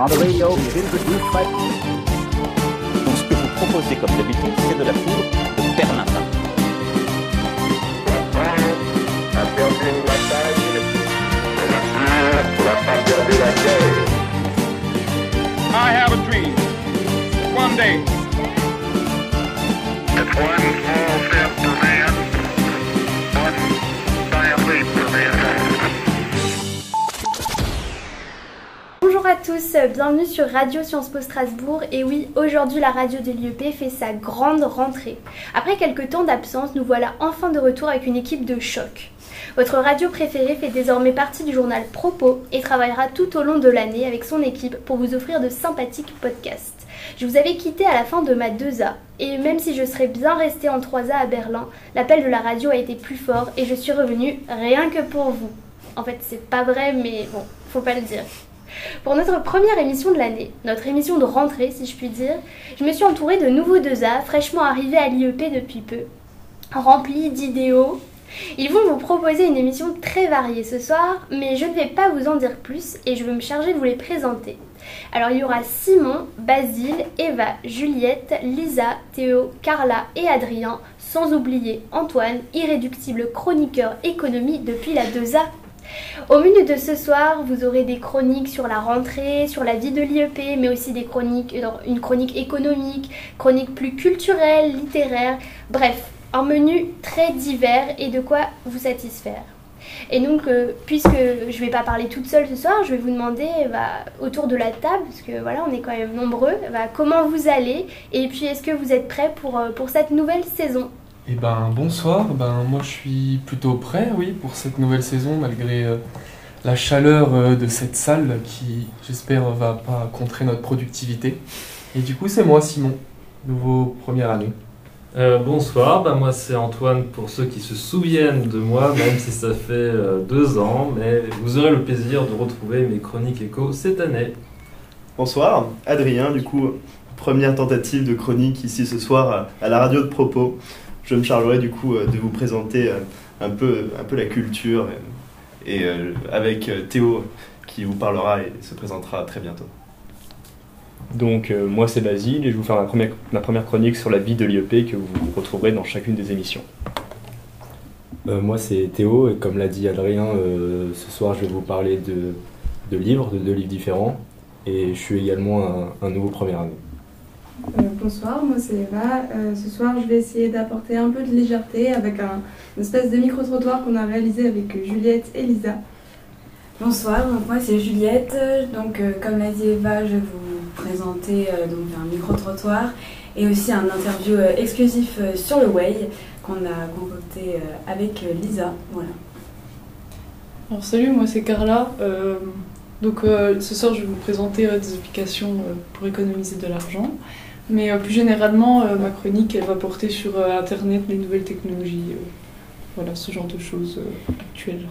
On the radio is introduced by... Donc ce que vous proposez comme d'habitude, c'est de la poudre de perlimpin. I have a dream. One day, It's one small step à tous, bienvenue sur Radio Sciences Po Strasbourg. Et oui, aujourd'hui la radio de l'IEP fait sa grande rentrée. Après quelques temps d'absence, nous voilà enfin de retour avec une équipe de choc. Votre radio préférée fait désormais partie du journal Propos et travaillera tout au long de l'année avec son équipe pour vous offrir de sympathiques podcasts. Je vous avais quitté à la fin de ma 2A et même si je serais bien restée en 3A à Berlin, l'appel de la radio a été plus fort et je suis revenue rien que pour vous. En fait, c'est pas vrai, mais bon, faut pas le dire. Pour notre première émission de l'année, notre émission de rentrée si je puis dire, je me suis entourée de nouveaux 2A fraîchement arrivés à l'IEP depuis peu, remplis d'idéaux. Ils vont vous proposer une émission très variée ce soir, mais je ne vais pas vous en dire plus et je vais me charger de vous les présenter. Alors il y aura Simon, Basile, Eva, Juliette, Lisa, Théo, Carla et Adrien, sans oublier Antoine, irréductible chroniqueur économie depuis la 2A. Au menu de ce soir, vous aurez des chroniques sur la rentrée, sur la vie de l'IEP, mais aussi des chroniques, euh, une chronique économique, chroniques plus culturelles, littéraires, bref, un menu très divers et de quoi vous satisfaire. Et donc, euh, puisque je ne vais pas parler toute seule ce soir, je vais vous demander bah, autour de la table, parce que voilà, on est quand même nombreux, bah, comment vous allez et puis est-ce que vous êtes prêts euh, pour cette nouvelle saison? Eh ben bonsoir, ben moi je suis plutôt prêt, oui, pour cette nouvelle saison, malgré euh, la chaleur euh, de cette salle qui, j'espère, va pas contrer notre productivité. Et du coup, c'est moi, Simon, nouveau première année. Euh, bonsoir, bah, moi c'est Antoine pour ceux qui se souviennent de moi, même si ça fait euh, deux ans, mais vous aurez le plaisir de retrouver mes chroniques écho cette année. Bonsoir, Adrien, du coup, première tentative de chronique ici ce soir à la radio de Propos. Je me chargerai du coup euh, de vous présenter euh, un peu, un peu la culture et, et, euh, avec euh, Théo qui vous parlera et se présentera très bientôt. Donc euh, moi c'est Basile et je vais vous faire ma première, ma première chronique sur la vie de l'IEP que vous retrouverez dans chacune des émissions. Euh, moi c'est Théo et comme l'a dit Adrien, euh, ce soir je vais vous parler de, de livres, de deux livres différents et je suis également un, un nouveau première année. Euh, bonsoir, moi c'est Eva. Euh, ce soir, je vais essayer d'apporter un peu de légèreté avec un, une espèce de micro-trottoir qu'on a réalisé avec euh, Juliette et Lisa. Bonsoir, donc moi c'est Juliette. Donc euh, comme l'a dit Eva, je vais vous présenter euh, donc un micro-trottoir et aussi un interview euh, exclusif euh, sur le Way qu'on a concocté euh, avec euh, Lisa. Voilà. Alors salut, moi c'est Carla. Euh, donc euh, ce soir je vais vous présenter euh, des applications euh, pour économiser de l'argent. Mais euh, plus généralement, euh, ma chronique elle va porter sur euh, Internet, les nouvelles technologies, voilà ce genre de choses actuelles.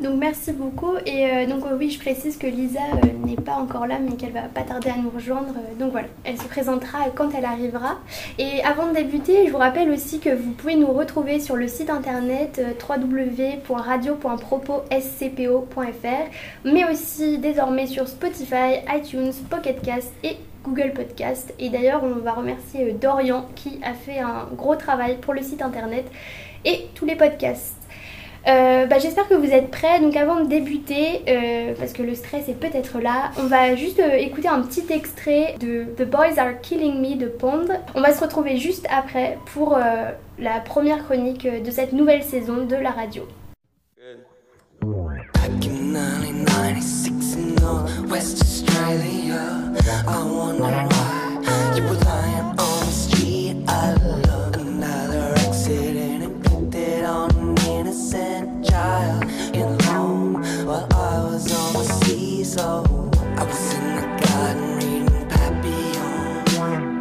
Donc merci beaucoup. Et donc oui je précise que Lisa n'est pas encore là mais qu'elle va pas tarder à nous rejoindre. Donc voilà. Elle se présentera quand elle arrivera. Et avant de débuter je vous rappelle aussi que vous pouvez nous retrouver sur le site internet www.radio.proposcpo.fr mais aussi désormais sur Spotify, iTunes, Pocket Cast et Google Podcast et d'ailleurs on va remercier euh, Dorian qui a fait un gros travail pour le site internet et tous les podcasts. Euh, bah, J'espère que vous êtes prêts. Donc avant de débuter, euh, parce que le stress est peut-être là, on va juste écouter un petit extrait de The Boys Are Killing Me de Pond. On va se retrouver juste après pour la première chronique de cette nouvelle saison de la radio. In 1996 in West Australia, I wonder why you were lying on the street. I another accident inflicted on an innocent child in home while I was on the seesaw. I was in the garden reading Papillon,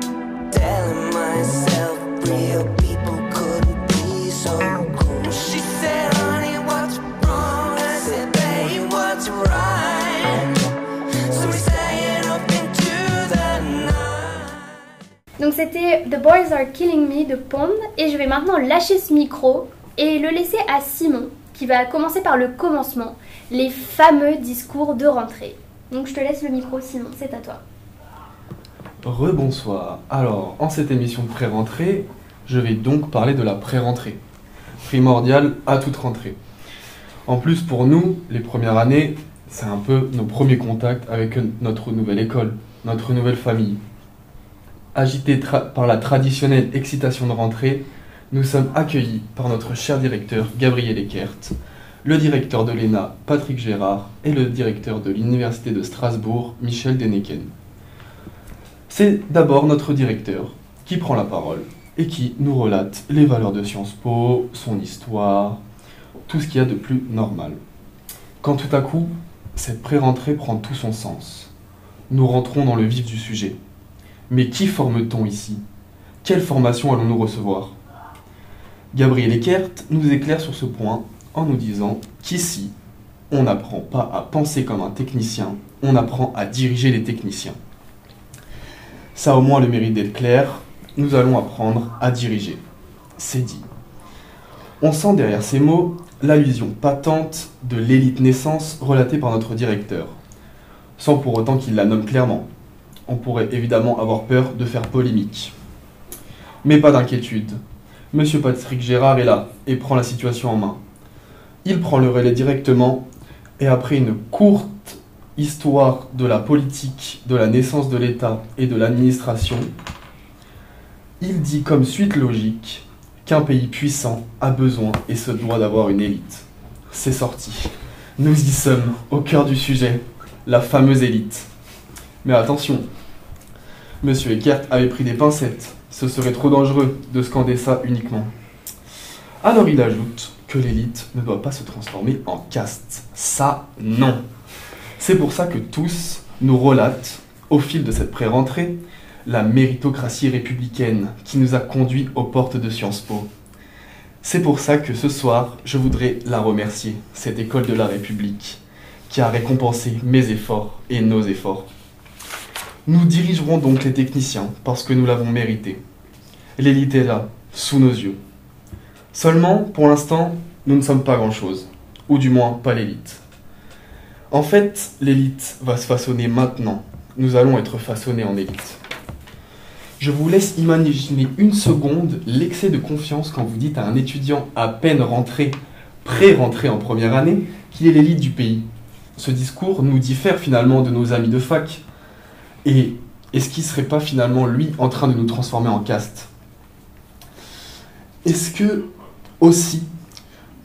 telling myself real people couldn't be so Donc c'était The Boys Are Killing Me de Pond et je vais maintenant lâcher ce micro et le laisser à Simon qui va commencer par le commencement, les fameux discours de rentrée. Donc je te laisse le micro, Simon, c'est à toi. Rebonsoir. Alors, en cette émission de pré-rentrée, je vais donc parler de la pré-rentrée, primordiale à toute rentrée. En plus, pour nous, les premières années, c'est un peu nos premiers contacts avec notre nouvelle école, notre nouvelle famille. Agités par la traditionnelle excitation de rentrée, nous sommes accueillis par notre cher directeur Gabriel Eckert, le directeur de l'ENA Patrick Gérard et le directeur de l'Université de Strasbourg Michel Deneken. C'est d'abord notre directeur qui prend la parole et qui nous relate les valeurs de Sciences Po, son histoire, tout ce qu'il y a de plus normal. Quand tout à coup, cette pré-rentrée prend tout son sens. Nous rentrons dans le vif du sujet. Mais qui forme-t-on ici? Quelle formation allons-nous recevoir? Gabriel Eckert nous éclaire sur ce point en nous disant qu'ici, on n'apprend pas à penser comme un technicien, on apprend à diriger les techniciens. Ça au moins le mérite d'être clair, nous allons apprendre à diriger. C'est dit. On sent derrière ces mots l'allusion patente de l'élite naissance relatée par notre directeur, sans pour autant qu'il la nomme clairement. On pourrait évidemment avoir peur de faire polémique. Mais pas d'inquiétude. Monsieur Patrick Gérard est là et prend la situation en main. Il prend le relais directement et après une courte histoire de la politique, de la naissance de l'État et de l'administration, il dit comme suite logique qu'un pays puissant a besoin et se doit d'avoir une élite. C'est sorti. Nous y sommes, au cœur du sujet, la fameuse élite. Mais attention, Monsieur Eckert avait pris des pincettes. Ce serait trop dangereux de scander ça uniquement. Alors il ajoute que l'élite ne doit pas se transformer en caste. Ça, non. C'est pour ça que tous nous relatent, au fil de cette pré-rentrée, la méritocratie républicaine qui nous a conduits aux portes de Sciences Po. C'est pour ça que ce soir, je voudrais la remercier, cette école de la République, qui a récompensé mes efforts et nos efforts. Nous dirigerons donc les techniciens parce que nous l'avons mérité. L'élite est là, sous nos yeux. Seulement, pour l'instant, nous ne sommes pas grand-chose, ou du moins pas l'élite. En fait, l'élite va se façonner maintenant. Nous allons être façonnés en élite. Je vous laisse imaginer une seconde l'excès de confiance quand vous dites à un étudiant à peine rentré, pré-rentré en première année, qu'il est l'élite du pays. Ce discours nous diffère finalement de nos amis de fac. Et est-ce qu'il ne serait pas finalement lui en train de nous transformer en caste? Est-ce que aussi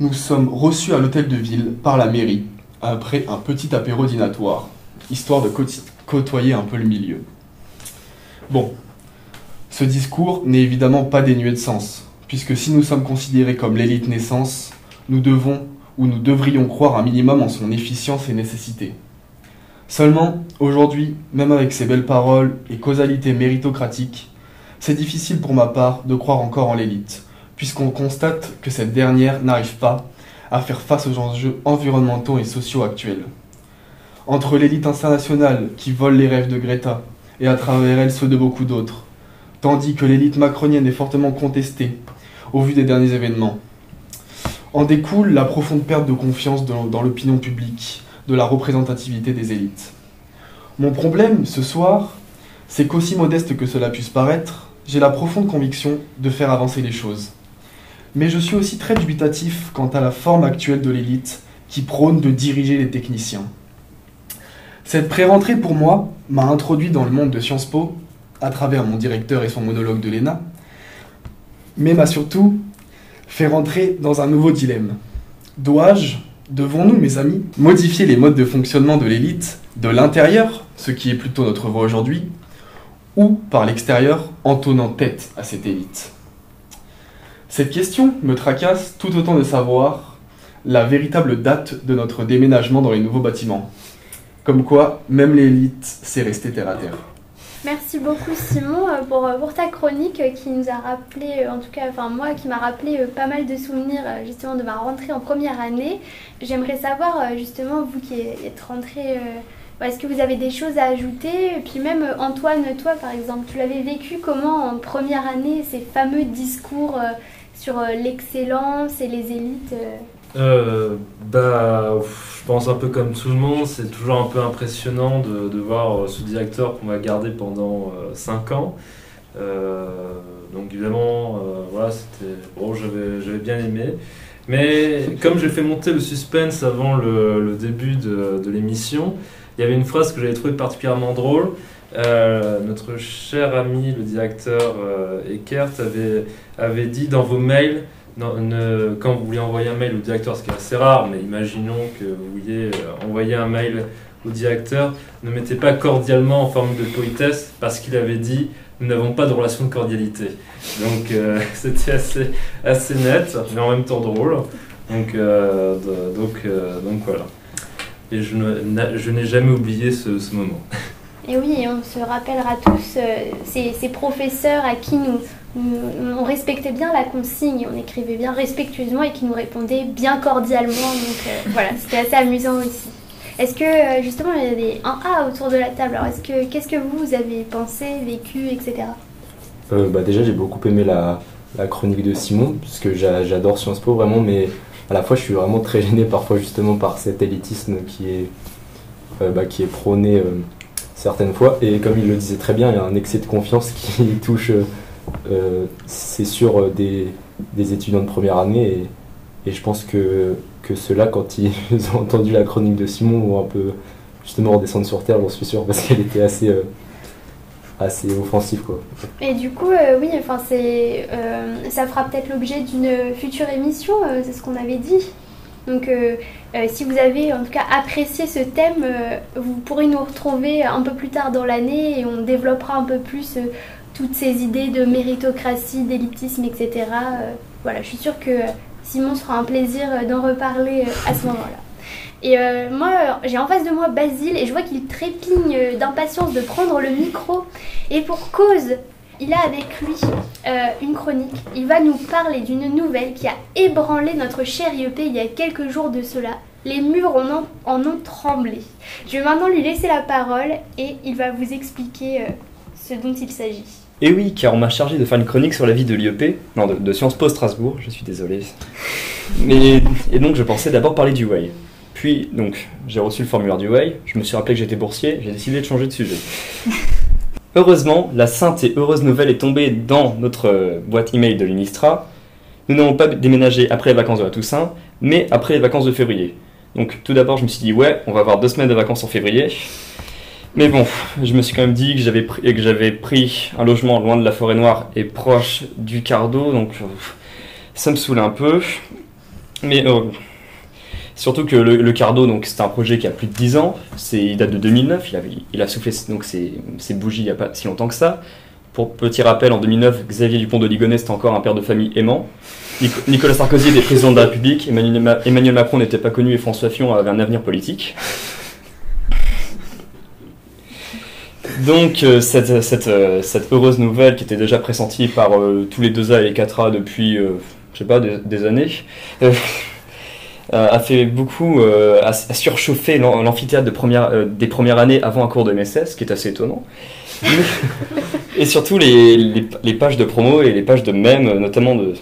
nous sommes reçus à l'hôtel de ville par la mairie après un petit apéro dînatoire, histoire de côtoyer un peu le milieu? Bon, ce discours n'est évidemment pas dénué de sens, puisque si nous sommes considérés comme l'élite naissance, nous devons ou nous devrions croire un minimum en son efficience et nécessité. Seulement, aujourd'hui, même avec ces belles paroles et causalités méritocratiques, c'est difficile pour ma part de croire encore en l'élite, puisqu'on constate que cette dernière n'arrive pas à faire face aux enjeux environnementaux et sociaux actuels. Entre l'élite internationale qui vole les rêves de Greta et à travers elle ceux de beaucoup d'autres, tandis que l'élite macronienne est fortement contestée au vu des derniers événements. En découle la profonde perte de confiance dans l'opinion publique, de la représentativité des élites. Mon problème ce soir, c'est qu'aussi modeste que cela puisse paraître, j'ai la profonde conviction de faire avancer les choses. Mais je suis aussi très dubitatif quant à la forme actuelle de l'élite qui prône de diriger les techniciens. Cette pré-rentrée pour moi m'a introduit dans le monde de Sciences Po à travers mon directeur et son monologue de l'ENA, mais m'a surtout fait rentrer dans un nouveau dilemme. Dois-je, devons-nous mes amis, modifier les modes de fonctionnement de l'élite de l'intérieur, ce qui est plutôt notre voie aujourd'hui, ou par l'extérieur en tenant tête à cette élite? Cette question me tracasse tout autant de savoir la véritable date de notre déménagement dans les nouveaux bâtiments. Comme quoi, même l'élite sait rester terre à terre. Merci beaucoup Simon euh, pour, euh, pour ta chronique euh, qui nous a rappelé, en tout cas enfin moi qui m'a rappelé pas mal de souvenirs justement de ma rentrée en première année. J'aimerais savoir justement vous qui êtes rentré, euh, est-ce que vous avez des choses à ajouter? Et puis même Antoine, toi par exemple, tu l'avais vécu comment en première année ces fameux discours sur l'excellence et les élites euh bah, je pense un peu comme tout le monde, c'est toujours un peu impressionnant de, voir euh, ce directeur qu'on va garder pendant 5 ans. Euh, donc évidemment, voilà, c'était bon, j'avais bien aimé. Mais comme j'ai fait monter le suspense avant le, début de, l'émission, il y avait une phrase que j'avais trouvée particulièrement drôle. Notre cher ami, le directeur Eckert, avait, avait dit dans vos mails, quand vous voulez envoyer un mail au directeur, ce qui est assez rare, mais imaginons que vous vouliez euh, envoyer un mail au directeur, ne mettez pas cordialement en forme de politesse, parce qu'il avait dit nous n'avons pas de relation de cordialité. Donc euh, c'était assez, assez net, mais en même temps drôle. Donc, euh, donc, donc voilà. Et je n'ai jamais oublié ce, moment. Et oui, on se rappellera tous ces, ces professeurs à qui nous- on respectait bien la consigne, on écrivait bien respectueusement et qui nous répondaient bien cordialement. Donc euh, voilà, c'était assez amusant aussi. Est-ce que euh, justement il y a des 1A autour de la table? Alors est-ce que qu'est-ce que vous, avez pensé, vécu, etc. Euh, bah déjà j'ai beaucoup aimé la, chronique de Simon parce que j'a- j'adore Sciences Po vraiment mais à la fois je suis vraiment très gêné parfois justement par cet élitisme qui est, bah, prôné certaines fois et comme il le disait très bien il y a un excès de confiance qui touche c'est sûr euh, des, étudiants de première année et, je pense que, que ceux-là quand ils ont entendu la chronique de Simon vont un peu justement redescendre sur terre j'en suis sûr parce qu'elle était assez, euh, assez offensive quoi. Et du coup, euh, oui, enfin euh, ça fera peut-être l'objet d'une future émission, euh, c'est ce qu'on avait dit. Donc, euh, euh, si vous avez en tout cas apprécié ce thème, euh, vous pourrez nous retrouver un peu plus tard dans l'année et on développera un peu plus euh, toutes ces idées de méritocratie, d'élitisme, etc. Euh, voilà, je suis sûre que Simon sera un plaisir euh, d'en reparler euh, à ce moment-là. Et moi, j'ai en face de moi Basile et je vois qu'il trépigne d'impatience de prendre le micro. Et pour cause, il a avec lui une chronique. Il va nous parler d'une nouvelle qui a ébranlé notre cher IEP il y a quelques jours de cela. Les murs en ont, tremblé. Je vais maintenant lui laisser la parole et il va vous expliquer ce dont il s'agit. Et oui, car on m'a chargé de faire une chronique sur la vie de l'IEP, non, de, de Sciences Po Strasbourg, je suis désolé. Mais, et donc je pensais d'abord parler du Way. Puis, donc, j'ai reçu le formulaire du Way, je me suis rappelé que j'étais boursier, j'ai décidé de changer de sujet. Heureusement, la sainte et heureuse nouvelle est tombée dans notre euh, boîte email de l'UNISTRA. Nous n'avons pas déménagé après les vacances de la Toussaint, mais après les vacances de février. Donc, tout d'abord, je me suis dit, ouais, on va avoir deux semaines de vacances en février. Mais bon, je me suis quand même dit que j'avais pris, que j'avais pris un logement loin de la forêt noire et proche du Cardo, donc euh, ça me saoulait un peu. Mais euh, surtout que le, Cardo, donc c'est un projet qui a plus de 10 ans, c'est, il date de 2009, il a, soufflé donc ses, bougies il n'y a pas si longtemps que ça. Pour petit rappel, en 2009, Xavier Dupont de Ligonnès était encore un père de famille aimant. Nico- Nicolas Sarkozy était président de la République, Emmanuel, Ma- Emmanuel Macron n'était pas connu et François Fillon avait un avenir politique. Donc euh, cette, cette, euh, cette heureuse nouvelle qui était déjà pressentie par euh, tous les 2A et les 4A depuis, je sais pas, des, années, a fait beaucoup, a, surchauffé l'am- l'amphithéâtre de première, des premières années avant un cours de MSS, ce qui est assez étonnant. et surtout les, les, les pages de promo et les pages de mèmes, notamment de,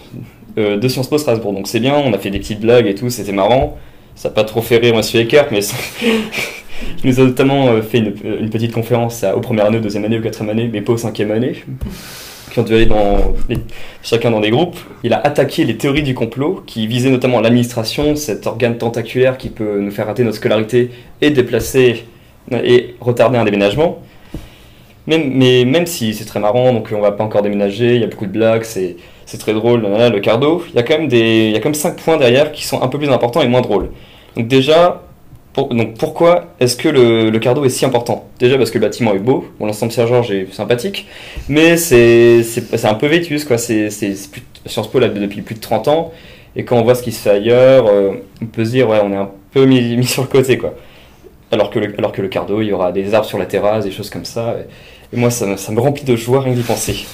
de Sciences Po Strasbourg. Donc c'est bien, on a fait des petites blagues et tout, c'était marrant. Ça n'a pas trop fait rire Monsieur Eckert, mais ça- il nous a notamment euh, fait une, une petite conférence aux premières années, aux deuxième année, aux quatrième année, mais pas aux cinquième année, qui ont dû aller dans chacun dans des groupes. Il a attaqué les théories du complot, qui visaient notamment l'administration, cet organe tentaculaire qui peut nous faire rater notre scolarité et déplacer et retarder un déménagement. Mais même si c'est très marrant, donc on va pas encore déménager, il y a beaucoup de blagues, c'est c'est très drôle, le cardo, il y a quand même des, il y a points derrière qui sont un peu plus importants et moins drôles. Donc déjà, donc pourquoi est-ce que le, le cardo est si important? Déjà parce que le bâtiment est beau, bon, l'ensemble Saint-Georges est sympathique, mais c'est un peu vétus, quoi. C'est Sciences Po là depuis plus de 30 ans, et quand on voit ce qui se fait ailleurs, euh, on peut se dire, ouais, on est un peu mis, mis sur le côté, quoi. Alors que, le, alors que le cardo, il y aura des arbres sur la terrasse, des choses comme ça, et, moi, ça, ça me remplit de joie rien d'y penser.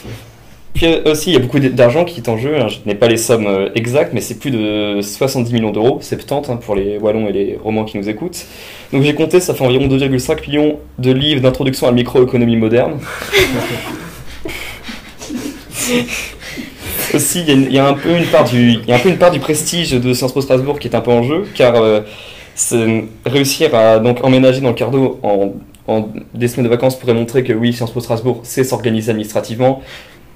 Puis euh, aussi, il y a beaucoup d'argent qui est en jeu. hein. Je n'ai pas les sommes euh, exactes, mais c'est plus de 70 millions d'euros, 70 hein, pour les Wallons et les Romans qui nous écoutent. Donc j'ai compté, ça fait environ 2,5 millions de livres d'introduction à la microéconomie moderne. aussi, il y, a une- il y a un peu une part du, il y a un peu une part du prestige de Sciences Po Strasbourg qui est un peu en jeu, car euh, réussir à donc emménager dans le Cardo en, en des semaines de vacances pourrait montrer que oui, Sciences Po Strasbourg sait s'organiser administrativement,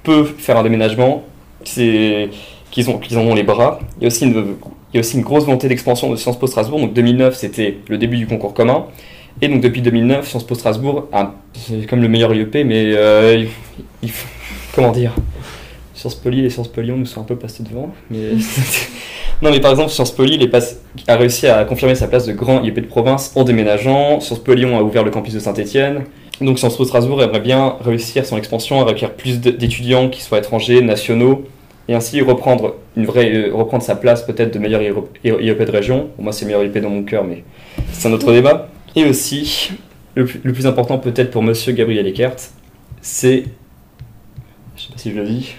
peut faire un déménagement, qu'ils ont, qu'ils en ont les bras. Il y a aussi une, grosse volonté d'expansion de Sciences Po Strasbourg. Donc 2009, c'était le début du concours commun. Et donc depuis 2009, Sciences Po Strasbourg, c'est comme le meilleur IEP, mais euh, il, faut- comment dire? Sciences Po Lille Sciences Po Lyon nous sont un peu passés devant. Mais non, mais par exemple, Sciences Po Lille a réussi à confirmer sa place de grand IEP de province en déménageant. Sciences Po Lyon a ouvert le campus de Saint-Etienne. Donc Sciences Po Strasbourg aimerait bien réussir son expansion à requérir plus d'étudiants qui soient étrangers, nationaux, et ainsi reprendre, une vraie, euh, reprendre sa place peut-être de meilleur IEP de région. Moi c'est meilleur IEP dans mon cœur, mais c'est un autre débat. Et aussi, le plus, le plus important peut-être pour monsieur Gabriel Eckert, c'est, je sais pas si je le dis,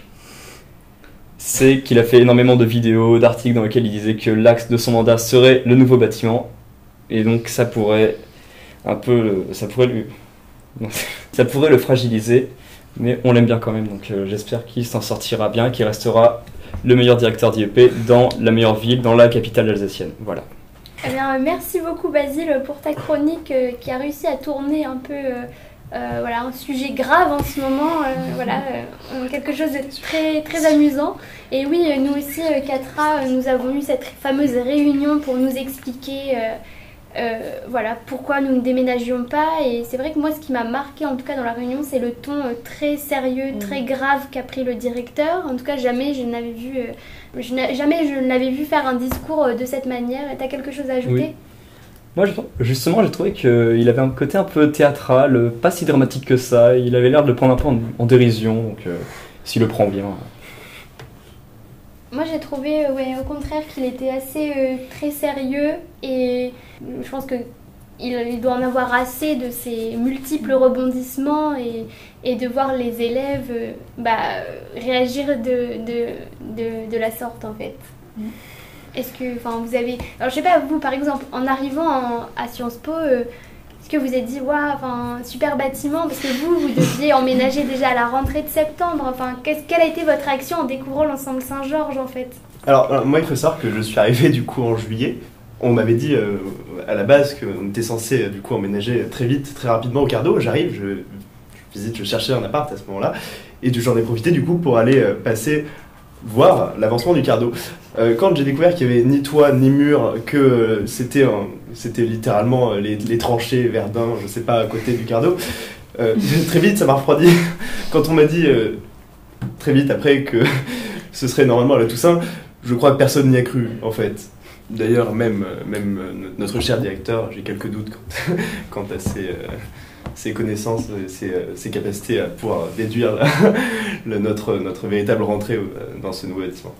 c'est qu'il a fait énormément de vidéos, d'articles dans lesquels il disait que l'axe de son mandat serait le nouveau bâtiment. Et donc ça pourrait un peu, ça pourrait ça pourrait le fragiliser, mais on l'aime bien quand même, donc euh, j'espère qu'il s'en sortira bien, qu'il restera le meilleur directeur d'IEP dans la meilleure ville, dans la capitale alsacienne. Voilà. Eh euh, merci beaucoup Basile pour ta chronique euh, qui a réussi à tourner un peu euh, voilà, un sujet grave en ce moment, euh, voilà, euh, quelque chose de très, très amusant. Et oui, nous aussi, euh, Catra, euh, nous avons eu cette fameuse réunion pour nous expliquer euh, euh, voilà, pourquoi nous ne déménagions pas. Et c'est vrai que moi, ce qui m'a marqué, en tout cas dans la réunion, c'est le ton euh, très sérieux, très grave qu'a pris le directeur. En tout cas, jamais je n'avais vu, euh, je jamais je ne l'avais vu faire un discours euh, de cette manière. T'as quelque chose à ajouter? Oui. Moi, justement, j'ai trouvé qu'il avait un côté un peu théâtral, euh, pas si dramatique que ça. Il avait l'air de le prendre un peu en, en dérision, donc euh, s'il le prend bien. Moi j'ai trouvé euh, ouais, au contraire qu'il était assez euh, très sérieux et je pense que il, il doit en avoir assez de ces multiples rebondissements et, et de voir les élèves bah, réagir de, de, de, de la sorte en fait. Est-ce que enfin, vous avez... Alors je sais pas, vous par exemple, en arrivant à Sciences Po, euh, est-ce que vous êtes dit, waouh, super bâtiment, parce que vous, vous deviez emménager déjà à la rentrée de septembre. Enfin, quelle a été votre réaction en découvrant l'ensemble Saint-Georges en fait? Alors, euh, moi, il faut savoir que je suis arrivé du coup en juillet. On m'avait dit euh, à la base qu'on était censé du coup emménager très vite, très rapidement au Cardo. J'arrive, je, je visite, je cherchais un appart à ce moment-là. Et j'en ai profité du coup pour aller passer voir l'avancement du Cardo. Euh, quand j'ai découvert qu'il n'y avait ni toit ni mur, que c'était c'était littéralement euh, les, tranchées, Verdun, je sais pas, à côté du Cardo, euh, très vite ça m'a refroidi. Quand on m'a dit très vite après que ce serait normalement à la Toussaint, je crois que personne n'y a cru en fait. D'ailleurs, même, même notre cher directeur, j'ai quelques doutes quant, quant à euh, ses connaissances, ses, euh, ses capacités à pouvoir déduire notre, véritable rentrée euh, dans ce nouveau bâtiment.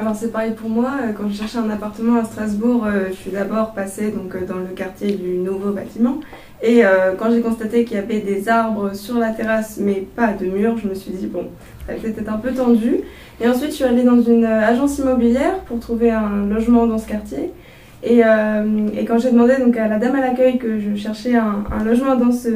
Alors c'est pareil pour moi, euh, quand je cherchais un appartement à Strasbourg, euh, je suis d'abord passée donc, euh, dans le quartier du nouveau bâtiment. Et euh, quand j'ai constaté qu'il y avait des arbres sur la terrasse mais pas de mur, je me suis dit bon, être un peu tendu. Et ensuite je suis allée dans une euh, agence immobilière pour trouver un logement dans ce quartier. Et, euh, et quand j'ai demandé donc, à la dame à l'accueil que je cherchais un, logement dans, ce,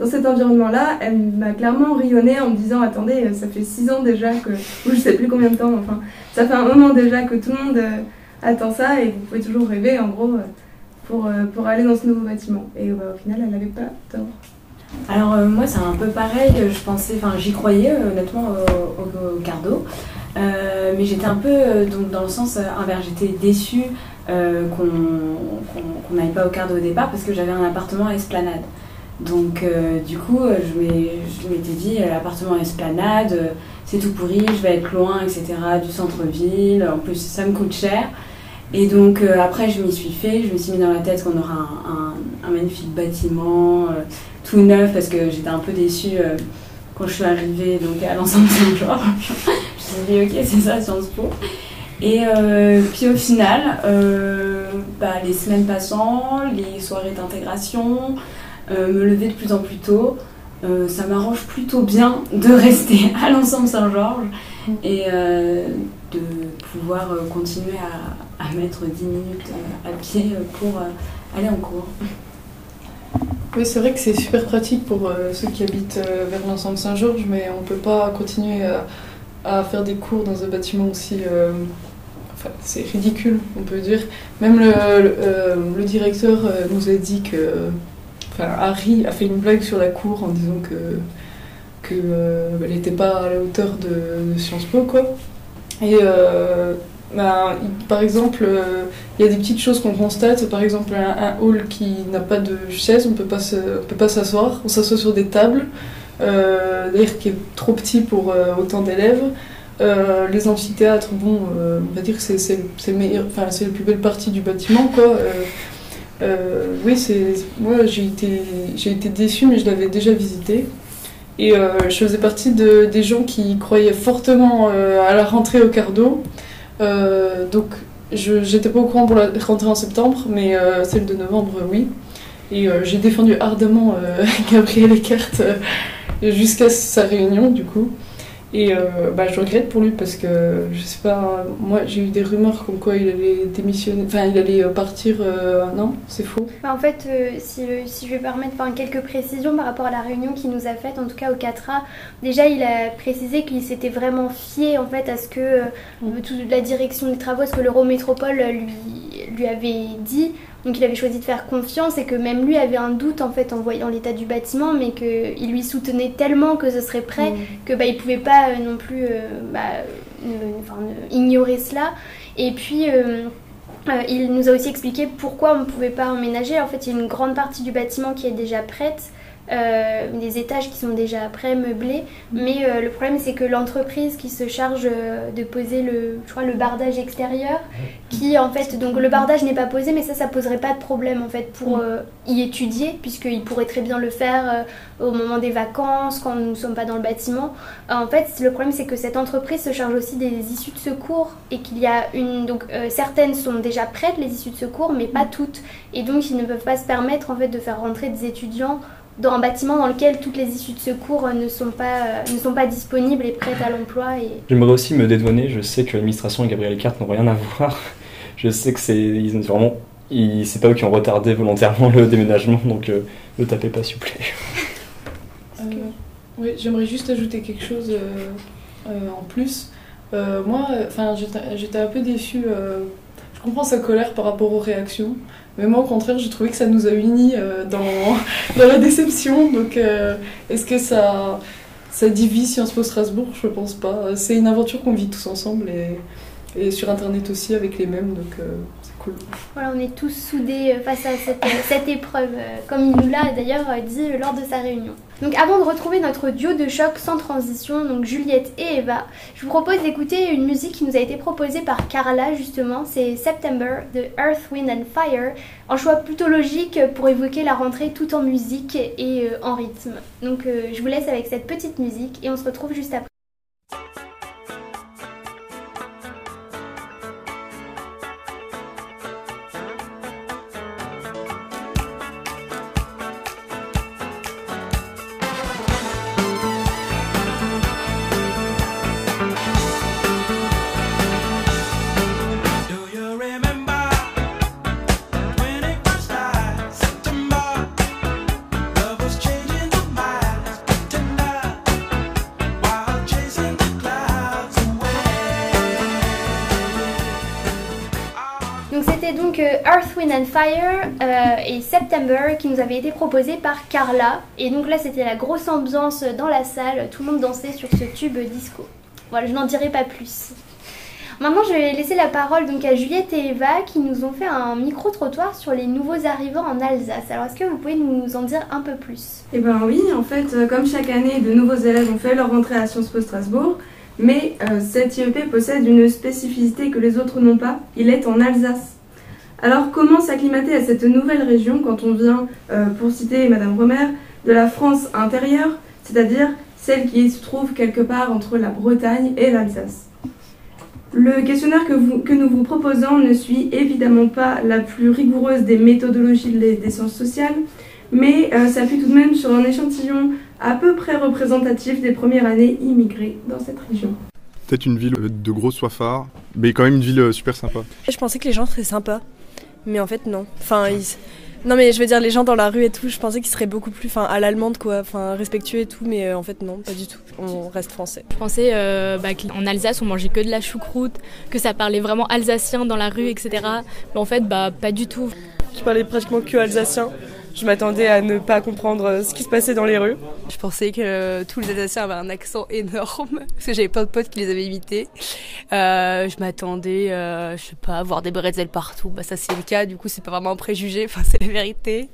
dans cet environnement-là, elle m'a clairement rayonné en me disant Attendez, euh, ça fait six ans déjà que. ou je sais plus combien de temps, enfin, ça fait un moment déjà que tout le monde euh, attend ça et vous pouvez toujours rêver en gros pour, pour aller dans ce nouveau bâtiment. Et au final, elle n'avait pas tort. Alors moi c'est un peu pareil, je pensais, enfin j'y croyais honnêtement au, cardo, mais j'étais un peu donc dans le sens inverse, j'étais déçue euh, qu'on n'aille pas au cardo au départ parce que j'avais un appartement à Esplanade. Donc euh, du coup euh, je m'étais dit l'appartement à Esplanade, c'est tout pourri, je vais être loin, etc. du centre-ville, en plus ça me coûte cher. Et donc après je m'y suis fait, je me suis mis dans la tête qu'on aura un, magnifique bâtiment tout neuf parce que j'étais un peu déçue quand je suis arrivée donc, à l'ensemble Saint-Georges. je me suis dit ok c'est ça Sciences Po. Et euh, puis au final, euh, bah, les semaines passant, les soirées d'intégration, euh, me lever de plus en plus tôt, ça m'arrange plutôt bien de rester à l'ensemble Saint-Georges et de pouvoir continuer à, mettre 10 minutes à pied pour aller en cours. Oui, c'est vrai que c'est super pratique pour ceux qui habitent vers l'ensemble Saint-Georges, mais on peut pas continuer à faire des cours dans un bâtiment aussi. Euh, c'est ridicule, on peut dire. Même le, euh, directeur euh, nous a dit que. Enfin, Harry a fait une blague sur la cour en disant que qu'elle n'était pas à la hauteur de, Sciences Po, quoi. Et euh, ben, par exemple, euh, il y a des petites choses qu'on constate. Par exemple, un, un hall qui n'a pas de chaise, on on peut pas s'asseoir. On s'assoit sur des tables, euh, d'ailleurs qui est trop petit pour euh, autant d'élèves. Euh, les amphithéâtres, bon, euh, on va dire que c'est la plus belle partie du bâtiment, quoi. Euh, oui, moi j'ai été été déçue, mais je l'avais déjà visité. Et je faisais partie de, des gens qui croyaient fortement à la rentrée au Cardo. Donc, j'étais pas au courant pour la rentrée en septembre, mais celle de novembre, oui. Et j'ai défendu ardemment Gabriel Eckert jusqu'à sa réunion, du coup. Et euh, bah, je regrette pour lui parce que, je sais pas, moi j'ai eu des rumeurs comme quoi il allait démissionner, enfin il allait euh, partir. euh, non, c'est faux. Bah, en fait, euh, si, si je vais permettre enfin, quelques précisions par rapport à la réunion qu'il nous a faite, en tout cas au 4A, déjà il a précisé qu'il s'était vraiment fié en fait à ce que euh, toute la direction des travaux, ce que l'Eurométropole lui, lui avait dit. Donc il avait choisi de faire confiance et que même lui avait un doute en fait en voyant l'état du bâtiment, mais qu'il lui soutenait tellement que ce serait prêt Mm. que bah, il pouvait pas euh, non plus euh, bah, ne- ignorer cela. Et puis euh, euh, il nous a aussi expliqué pourquoi on ne pouvait pas emménager. En fait, il y a une grande partie du bâtiment qui est déjà prête, des étages qui sont déjà prêts, meublés. Mais euh, le problème, c'est que l'entreprise qui se charge euh, de poser le, je crois, le bardage extérieur, qui en fait, donc le bardage n'est pas posé, mais ça, ça poserait pas de problème en fait pour Mm. euh, y étudier, puisqu'il pourrait très bien le faire euh, au moment des vacances, quand nous ne sommes pas dans le bâtiment. Euh, En fait, le problème, c'est que cette entreprise se charge aussi des issues de secours et qu'il y a une. Donc, euh, certaines sont déjà prêtes, les issues de secours, mais pas toutes. Et donc, ils ne peuvent pas se permettre, en fait, de faire rentrer des étudiants dans un bâtiment dans lequel toutes les issues de secours euh, ne sont pas, euh, ne sont pas disponibles et prêtes à l'emploi. Et... J'aimerais aussi me dédouaner, je sais que l'administration et Gabriel Eckert n'ont rien à voir. Je sais que c'est ils ont vraiment ils- c'est pas eux qui ont retardé volontairement le déménagement, donc euh, ne tapez pas s'il vous plaît. Euh, oui, j'aimerais juste ajouter quelque chose euh, euh, en plus. Euh, moi, enfin, j'étais j'étais un peu déçue. Je comprends sa colère par rapport aux réactions, mais moi, au contraire, j'ai trouvé que ça nous a unis euh, dans, la déception. Donc, euh, est-ce que ça, ça divise Sciences Po Strasbourg? Je pense pas. C'est une aventure qu'on vit tous ensemble et, sur Internet aussi avec les mêmes, donc euh, c'est cool. Voilà, on est tous soudés face à cette, épreuve, comme il nous l'a d'ailleurs dit lors de sa réunion. Donc avant de retrouver notre duo de choc sans transition, donc Juliette et Eva, je vous propose d'écouter une musique qui nous a été proposée par Carla justement, c'est September de Earth, Wind and Fire, un choix plutôt logique pour évoquer la rentrée tout en musique et euh, en rythme. Donc euh, je vous laisse avec cette petite musique et on se retrouve juste après. Wind and Fire euh, et September qui nous avait été proposé par Carla. Et donc là c'était la grosse ambiance dans la salle, tout le monde dansait sur ce tube disco. Voilà, je n'en dirai pas plus. Maintenant je vais laisser la parole donc à Juliette et Eva qui nous ont fait un micro-trottoir sur les nouveaux arrivants en Alsace. Alors est-ce que vous pouvez nous en dire un peu plus? Eh ben oui, en fait, euh, comme chaque année, de nouveaux élèves ont fait leur rentrée à Sciences Po Strasbourg, mais euh, cet IEP possède une spécificité que les autres n'ont pas, il est en Alsace. Alors comment s'acclimater à cette nouvelle région quand on vient, euh, pour citer Madame Romer, de la France intérieure, c'est-à-dire celle qui se trouve quelque part entre la Bretagne et l'Alsace? Le questionnaire que, vous- que nous vous proposons ne suit évidemment pas la plus rigoureuse des méthodologies des, des sciences sociales, mais euh, s'appuie tout de même sur un échantillon à peu près représentatif des premières années immigrées dans cette région. Peut-être une ville euh, de gros soifards, mais quand même une ville euh, super sympa. Je pensais que les gens seraient sympas, mais en fait non. Enfin, ils- Non mais je veux dire les gens dans la rue et tout, je pensais qu'ils seraient beaucoup plus enfin à l'allemande quoi, enfin respectueux et tout mais euh, en fait non, pas du tout. On reste français. Je pensais euh, bah, qu'en Alsace on mangeait que de la choucroute, que ça parlait vraiment alsacien dans la rue, etc. Mais en fait bah pas du tout. Je parlais pratiquement que alsacien. Je m'attendais à ne pas comprendre euh, ce qui se passait dans les rues. Je pensais que tous les Alsaciens avaient un accent énorme, parce que j'avais plein de potes qui les avaient imités. Euh, je m'attendais, euh, je sais pas, à voir des bretzels partout. Bah ça c'est le cas, du coup c'est pas vraiment un préjugé, enfin c'est la vérité.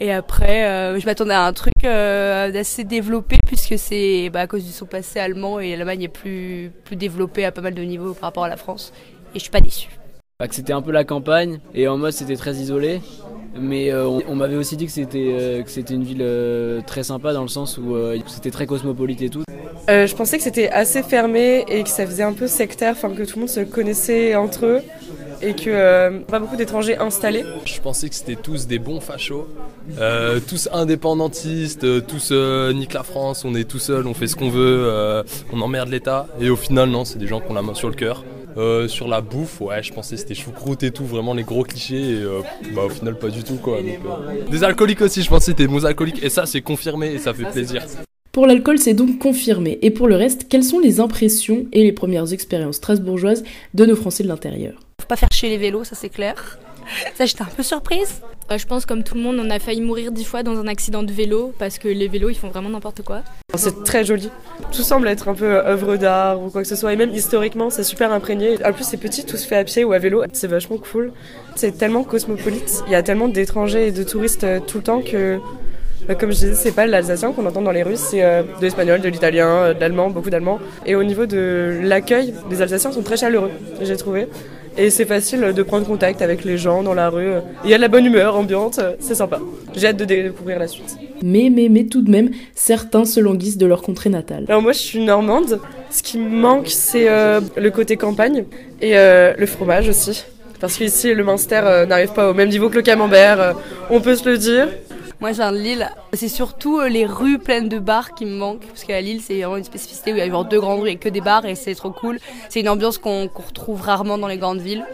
Et après, euh, je m'attendais à un truc euh, d'assez développé, puisque c'est bah, à cause de son passé allemand et l'Allemagne est plus, plus développée à pas mal de niveaux par rapport à la France. Et je suis pas déçue. Bah, que c'était un peu la campagne et en mode c'était très isolé. Mais euh, on, on m'avait aussi dit que c'était euh, que c'était une ville euh, très sympa dans le sens où euh, c'était très cosmopolite et tout. Euh, je pensais que c'était assez fermé et que ça faisait un peu sectaire, enfin que tout le monde se connaissait entre eux et que euh, pas beaucoup d'étrangers installés. Je pensais que c'était tous des bons fachos, euh, tous indépendantistes, tous euh, niquent la France, on est tout seul, on fait ce qu'on veut, euh, on emmerde l'État. Et au final, non, c'est des gens qui ont la main sur le cœur. Euh, sur la bouffe, ouais, je pensais que c'était choucroute et tout, vraiment les gros clichés. Et euh, bah, au final, pas du tout quoi. Donc, euh, Des alcooliques aussi, je pensais que c'était des bons alcooliques. Et ça, c'est confirmé et ça fait plaisir. Pour l'alcool, c'est donc confirmé. Et pour le reste, quelles sont les impressions et les premières expériences strasbourgeoises de nos Français de l'intérieur? Faut pas faire chier les vélos, ça c'est clair. Ça j'étais un peu surprise. Euh, je pense comme tout le monde on a failli mourir dix fois dans un accident de vélo parce que les vélos ils font vraiment n'importe quoi. C'est très joli. Tout semble être un peu euh, œuvre d'art ou quoi que ce soit. Et même historiquement, c'est super imprégné. En plus, c'est petit, tout se fait à pied ou à vélo. C'est vachement cool. C'est tellement cosmopolite. Il y a tellement d'étrangers et de touristes euh, tout le temps que, bah, comme je disais, c'est pas l'alsacien qu'on entend dans les rues, c'est euh, de l'espagnol, de l'italien, euh, de l'allemand, beaucoup d'allemand. Et au niveau de l'accueil, les Alsaciens sont très chaleureux, j'ai trouvé. Et c'est facile de prendre contact avec les gens dans la rue. Il y a de la bonne humeur ambiante, c'est sympa. J'ai hâte de découvrir la suite. Mais, mais, mais tout de même, certains se languissent de leur contrée natale. Alors moi je suis normande. Ce qui me manque c'est euh, le côté campagne et euh, le fromage aussi. Parce qu'ici le Munster euh, n'arrive pas au même niveau que le camembert, on peut se le dire. Moi, je viens de Lille. C'est surtout euh, les rues pleines de bars qui me manquent. Parce qu'à Lille, c'est vraiment une spécificité où il y a genre deux grandes rues et que des bars et c'est trop cool. C'est une ambiance qu'on retrouve rarement dans les grandes villes.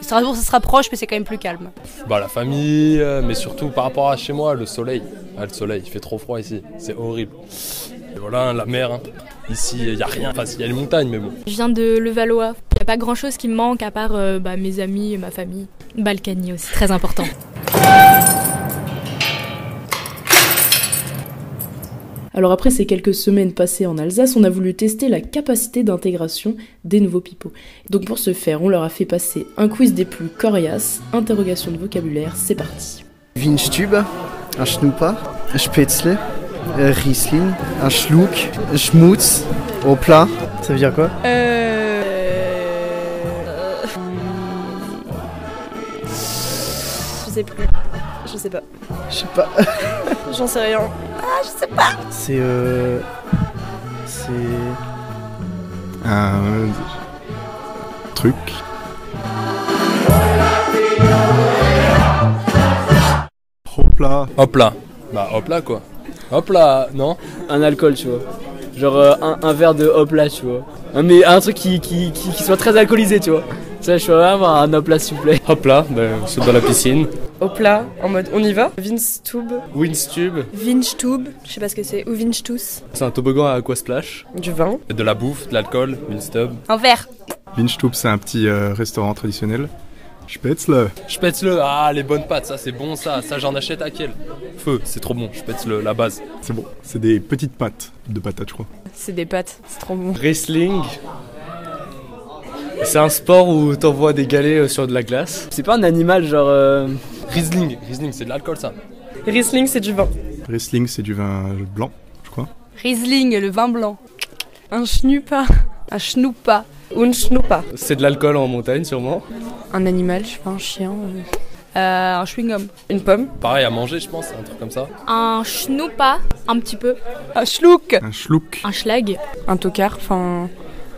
Strasbourg, ça se rapproche, mais c'est quand même plus calme. Bah la famille, euh, mais surtout par rapport à chez moi, le soleil. Ah, le soleil, il fait trop froid ici, c'est horrible. Et voilà, la mer, hein. ici il y a rien, enfin il y a les montagnes mais bon. Je viens de Levallois. Il n'y a pas grand chose qui me manque à part euh, bah, mes amis et ma famille. Balkany aussi, très important. Alors après ces quelques semaines passées en Alsace, on a voulu tester la capacité d'intégration des nouveaux pipeaux. Donc pour ce faire, on leur a fait passer un quiz des plus coriaces, interrogation de vocabulaire, c'est parti. Windstube, un Schnupper, un Spätzle, un Riesling, un Schluck, un Schmutz, au plat. Ça veut dire quoi? Euh... Je sais plus. Je sais pas. Je sais pas. J'en sais rien. Ah, je sais pas. C'est euh. C'est. Un truc. Hop là. Hop là. Bah hop là quoi. Hop là, non? Un alcool, tu vois. Genre euh, un, un verre de hop là, tu vois. Mais un truc qui, qui, qui, qui soit très alcoolisé, tu vois. Ça, je peux avoir un hop là, s'il vous plaît. Hop là, ben, saute dans la piscine. Au plat, en mode on y va? Winstube. Winstube. Winstube, je sais pas ce que c'est. Ou Winstus. C'est un toboggan à aquasplash. Du vin. De la bouffe, de l'alcool, Winstub. Un verre. Windstube, c'est un petit euh, restaurant traditionnel. Spätzle. Spätzle, ah les bonnes pâtes, ça c'est bon ça, ça j'en achète à quel? Feu, c'est trop bon, Spätzle, la base. C'est bon. C'est des petites pâtes de patates, je crois. C'est des pâtes, c'est trop bon. Wrestling. C'est un sport où t'envoies des galets euh, sur de la glace. C'est pas un animal genre. euh, Riesling, Riesling, c'est de l'alcool ça. Riesling, c'est du vin. Wrestling, c'est du vin blanc, je crois. Riesling, le vin blanc. Un schnupa. Un schnuppa. Un schnuppa. C'est de l'alcool en montagne, sûrement. Un animal, je sais pas, un chien. euh. Euh, un chewing-gum. Une pomme. Pareil à manger, je pense, un truc comme ça. Un schnuppa, un petit peu. Un schluck. Un schluck. Un schlag. Un tocard, enfin.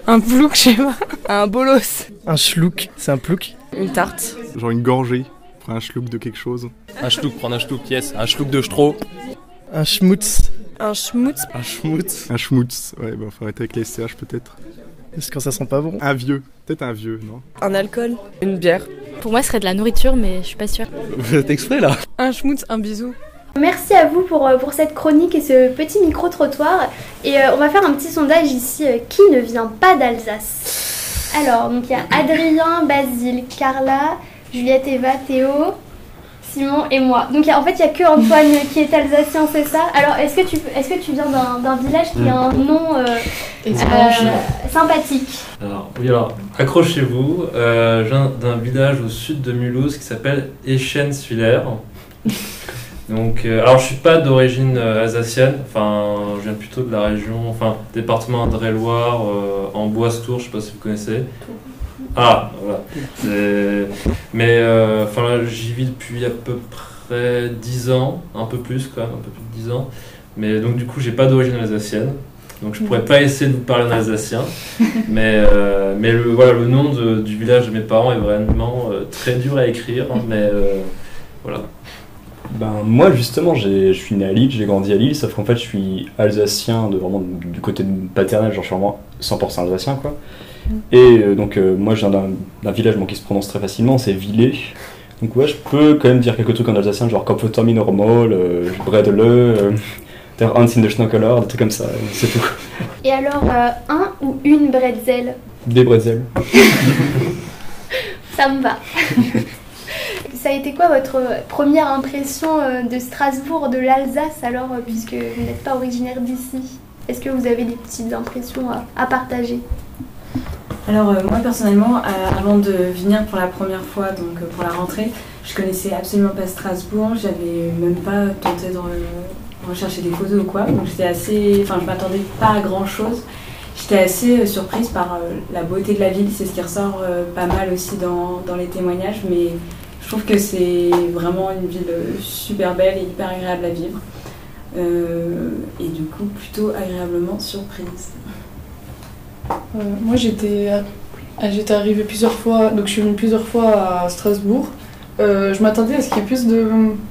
Un plouc, je sais pas. Un bolos. Un schluck, c'est un plouc. Une tarte. Genre une gorgée. Prends un schluck de quelque chose. Un schluck, prendre un schluck, yes. Un schluck de stro. Un schmutz. Un schmutz. Un schmutz. Un schmutz. Ouais, bah faut arrêter avec les SCH peut-être. C'est quand ça sent pas bon. Un vieux. Peut-être un vieux, non? Un alcool. Une bière. Pour moi, ce serait de la nourriture, mais je suis pas sûre. Vous êtes exprès là Un schmutz, un bisou. Merci à vous pour, euh, pour cette chronique et ce petit micro-trottoir. Et euh, on va faire un petit sondage ici. euh, qui ne vient pas d'Alsace? Alors, donc il y a Adrien, Basile, Carla, Juliette, Eva, Théo, Simon et moi. Donc il y a- en fait, il n'y a que Antoine qui est alsacien, c'est ça? Alors, est-ce que tu, est-ce que tu viens d'un, d'un village qui a un nom euh, Étrange. euh, sympathique? Alors, oui, alors, accrochez-vous. Euh, je viens d'un village au sud de Mulhouse qui s'appelle Eschenschwiller. Donc, euh, alors, je suis pas d'origine euh, alsacienne. Enfin, je viens plutôt de la région, enfin, département Indre-et-Loire, euh, en Boise-Tour, je sais pas si vous connaissez. Ah, voilà. Mais, euh, enfin, là, j'y vis depuis à peu près 10 ans, un peu plus quand même, un peu plus de 10 ans. Mais donc, du coup, j'ai pas d'origine alsacienne. Donc, je pourrais pas essayer de vous parler en alsacien. mais mais le, voilà, le nom de- du village de mes parents est vraiment très dur à écrire. hein, mais voilà. Ben, moi, justement, je suis né à Lille, j'ai grandi à Lille, sauf qu'en fait, je suis alsacien de, vraiment du côté de paternel, genre je suis vraiment 100% alsacien, quoi. Et euh, donc, euh, moi, je viens d'un village bon, qui se prononce très facilement, c'est Villers. Donc, ouais, je peux quand même dire quelques trucs en alsacien, genre Kopftommy normal, euh, Bredele, euh, Der Hans in der Schnockeler, des trucs comme ça, c'est tout. Et alors, euh, un ou une bretzel Des bretzels. Ça me va. Ça a été quoi votre première impression euh, de Strasbourg, de l'Alsace alors, euh, puisque vous n'êtes pas originaire d'ici? Est-ce que vous avez des petites impressions à, partager? Alors euh, moi personnellement, avant de venir pour la première fois, donc pour la rentrée, je connaissais absolument pas Strasbourg, j'avais même pas tenté de re- rechercher des photos ou quoi, donc j'étais assez, enfin je m'attendais pas à grand chose. J'étais assez surprise par la beauté de la ville, c'est ce qui ressort pas mal aussi dans, dans les témoignages, mais je trouve que c'est vraiment une ville euh, super belle et hyper agréable à vivre. Euh, et du coup plutôt agréablement surprise. Euh, moi j'étais ah, j'étais arrivée plusieurs fois, donc je suis venue plusieurs fois à Strasbourg. Je m'attendais à ce qu'il y ait plus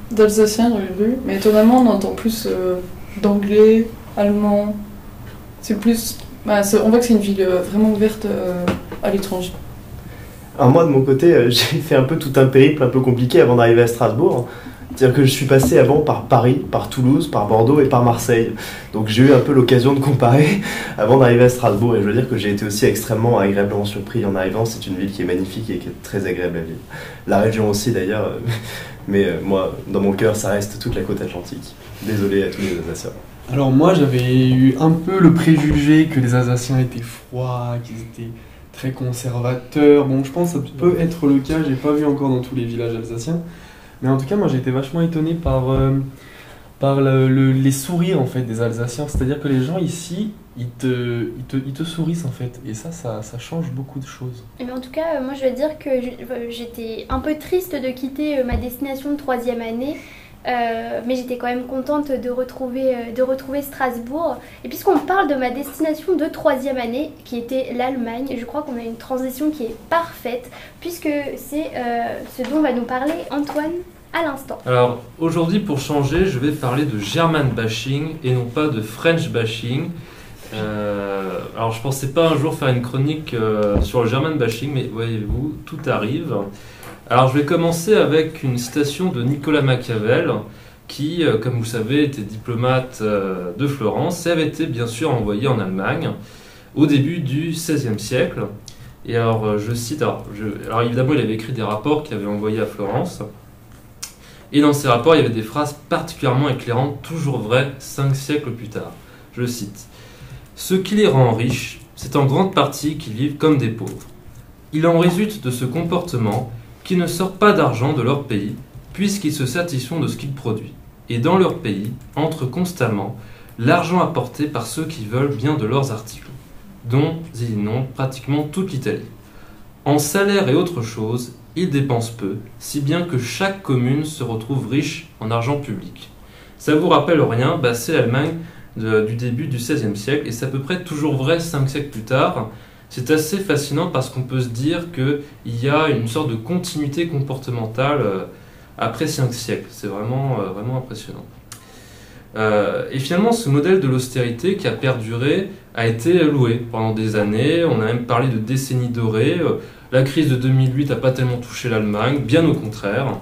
d'Alsaciens dans les rues, mais étonnamment on entend plus d'anglais, allemand. C'est plus. bah, on voit que c'est une ville vraiment ouverte à l'étranger. Alors moi de mon côté, euh, j'ai fait un peu tout un périple un peu compliqué avant d'arriver à Strasbourg. C'est-à-dire que je suis passé avant par Paris, par Toulouse, par Bordeaux et par Marseille. Donc j'ai eu un peu l'occasion de comparer avant d'arriver à Strasbourg. Et je veux dire que j'ai été aussi extrêmement agréablement surpris en arrivant. C'est une ville qui est magnifique et qui est très agréable à vivre. La région aussi d'ailleurs. euh, Mais euh, moi, dans mon cœur, ça reste toute la côte atlantique. Désolé à tous les Alsaciens. Alors moi j'avais eu un peu le préjugé que les Alsaciens étaient froids, qu'ils étaient très conservateurs. Bon je pense que ça peut être le cas, j'ai pas vu encore dans tous les villages alsaciens. Mais en tout cas moi j'ai été vachement étonné par, euh, par le- le- les sourires en fait des Alsaciens. C'est-à-dire que les gens ici, ils te, ils te, ils sourissent en fait. Et ça, ça, change beaucoup de choses. Eh bien, en tout cas, euh, moi je vais dire que euh, j'étais un peu triste de quitter ma destination de troisième année. Euh, mais j'étais quand même contente de retrouver, euh, de retrouver Strasbourg. Et puisqu'on parle de ma destination de troisième année, qui était l'Allemagne, je crois qu'on a une transition qui est parfaite, puisque c'est euh, ce dont va nous parler Antoine à l'instant. Alors aujourd'hui, pour changer, je vais parler de German bashing et non pas de French bashing. Alors je pensais pas un jour faire une chronique sur le German bashing, mais voyez-vous, tout arrive. Alors je vais commencer avec une citation de Nicolas Machiavel, qui, euh, comme vous savez, était diplomate euh, de Florence et avait été bien sûr envoyé en Allemagne au début du XVIe siècle. Et alors euh, je cite, alors, alors évidemment il avait écrit des rapports qu'il avait envoyés à Florence. Et dans ces rapports, il y avait des phrases particulièrement éclairantes, toujours vraies, cinq siècles plus tard. Je cite Ce qui les rend riches, c'est en grande partie qu'ils vivent comme des pauvres. Il en résulte de ce comportement qu'ils ne sortent pas d'argent de leur pays, puisqu'ils se satisfont de ce qu'ils produisent. Et dans leur pays entre constamment l'argent apporté par ceux qui veulent bien de leurs articles, dont ils inondent pratiquement toute l'Italie. En salaire et autres choses, ils dépensent peu, si bien que chaque commune se retrouve riche en argent public. Ça vous rappelle rien bah, C'est l'Allemagne du début du XVIe siècle, et c'est à peu près toujours vrai cinq siècles plus tard. C'est assez fascinant parce qu'on peut se dire qu'il y a une sorte de continuité comportementale euh, après cinq siècles. C'est vraiment, euh, vraiment impressionnant. Euh, et finalement, ce modèle de l'austérité qui a perduré a été loué pendant des années. On a même parlé de décennies dorées. La crise de 2008 n'a pas tellement touché l'Allemagne, bien au contraire.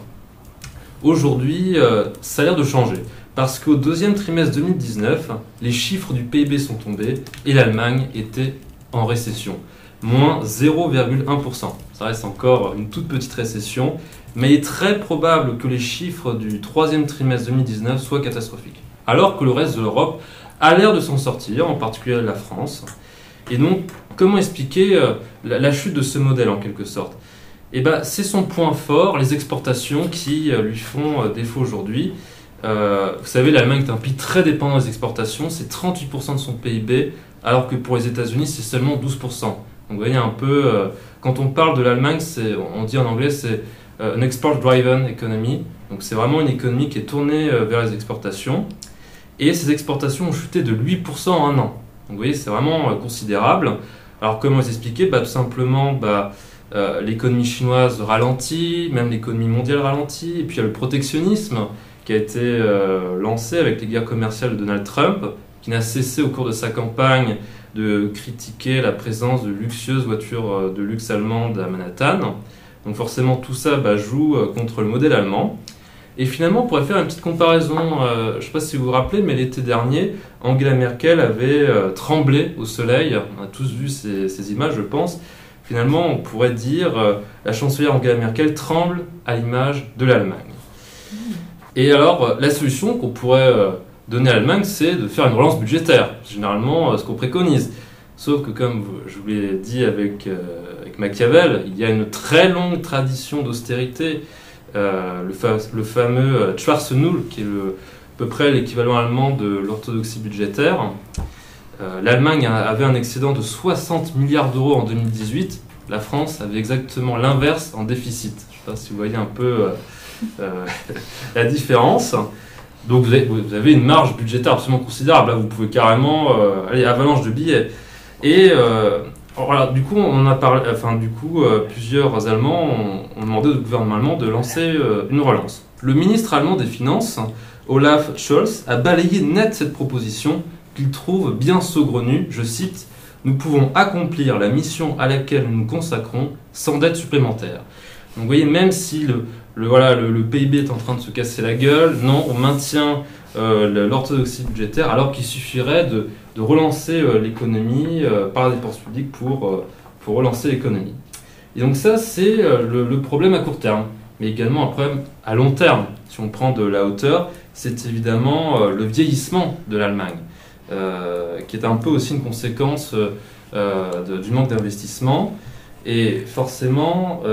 Aujourd'hui, ça a l'air de changer. Parce qu'au deuxième trimestre 2019, les chiffres du PIB sont tombés et l'Allemagne était en récession. Moins 0,1%. Ça reste encore une toute petite récession, mais il est très probable que les chiffres du troisième trimestre 2019 soient catastrophiques. Alors que le reste de l'Europe a l'air de s'en sortir, en particulier la France. Et donc, comment expliquer euh, la, chute de ce modèle en quelque sorte? Eh ben, c'est son point fort, les exportations qui euh, lui font euh, défaut aujourd'hui. Vous savez, l'Allemagne est un pays très dépendant des exportations, c'est 38% de son PIB, alors que pour les États-Unis, c'est seulement 12%. Donc vous voyez un peu, euh, quand on parle de l'Allemagne, on dit en anglais, c'est euh, export-driven economy. Donc c'est vraiment une économie qui est tournée euh, vers les exportations. Et ces exportations ont chuté de 8% en un an. Donc vous voyez, c'est vraiment euh, considérable. Alors comment vous expliquer? Bah, Tout simplement, bah, l'économie chinoise ralentit, même l'économie mondiale ralentit, et puis il y a le protectionnisme qui a été lancé avec les guerres commerciales de Donald Trump, qui n'a cessé au cours de sa campagne de critiquer la présence de luxueuses voitures euh, de luxe allemandes à Manhattan. Donc forcément tout ça bah, joue euh, contre le modèle allemand. Et finalement, on pourrait faire une petite comparaison. euh, je ne sais pas si vous vous rappelez, mais l'été dernier, Angela Merkel avait euh, tremblé au soleil. On a tous vu ces, ces images, je pense. Finalement, on pourrait dire euh, la chancelière Angela Merkel tremble à l'image de l'Allemagne. Et alors, la solution qu'on pourrait donner à l'Allemagne, c'est de faire une relance budgétaire. C'est Généralement, euh, ce qu'on préconise. Sauf que, comme je vous l'ai dit avec, euh, avec Machiavel, il y a une très longue tradition d'austérité. Euh, le, fa- le fameux Schwarzenegger, qui est à peu près l'équivalent allemand de l'orthodoxie budgétaire. L'Allemagne avait un excédent de 60 milliards d'euros en 2018. La France avait exactement l'inverse en déficit. Je ne sais pas si vous voyez un peu la différence. Donc vous avez, une marge budgétaire absolument considérable. Là, vous pouvez carrément euh, aller avalanche de billets. Et euh, du coup, on a parlé, enfin, du coup, euh, plusieurs Allemands ont, ont demandé au gouvernement allemand de lancer euh, une relance. Le ministre allemand des Finances, Olaf Scholz, a balayé net cette proposition qu'il trouve bien saugrenue. Je cite Nous pouvons accomplir la mission à laquelle nous nous consacrons sans dette supplémentaire. Donc vous voyez, même si le, le, voilà, le, PIB est en train de se casser la gueule, non, on maintient euh, l'orthodoxie budgétaire alors qu'il suffirait de, relancer euh, l'économie euh, par la dépense publique pour, pour relancer l'économie. Et donc ça, c'est le, problème à court terme, mais également un problème à long terme. Si on prend de la hauteur, c'est évidemment le vieillissement de l'Allemagne, qui est un peu aussi une conséquence du manque d'investissement. Et forcément,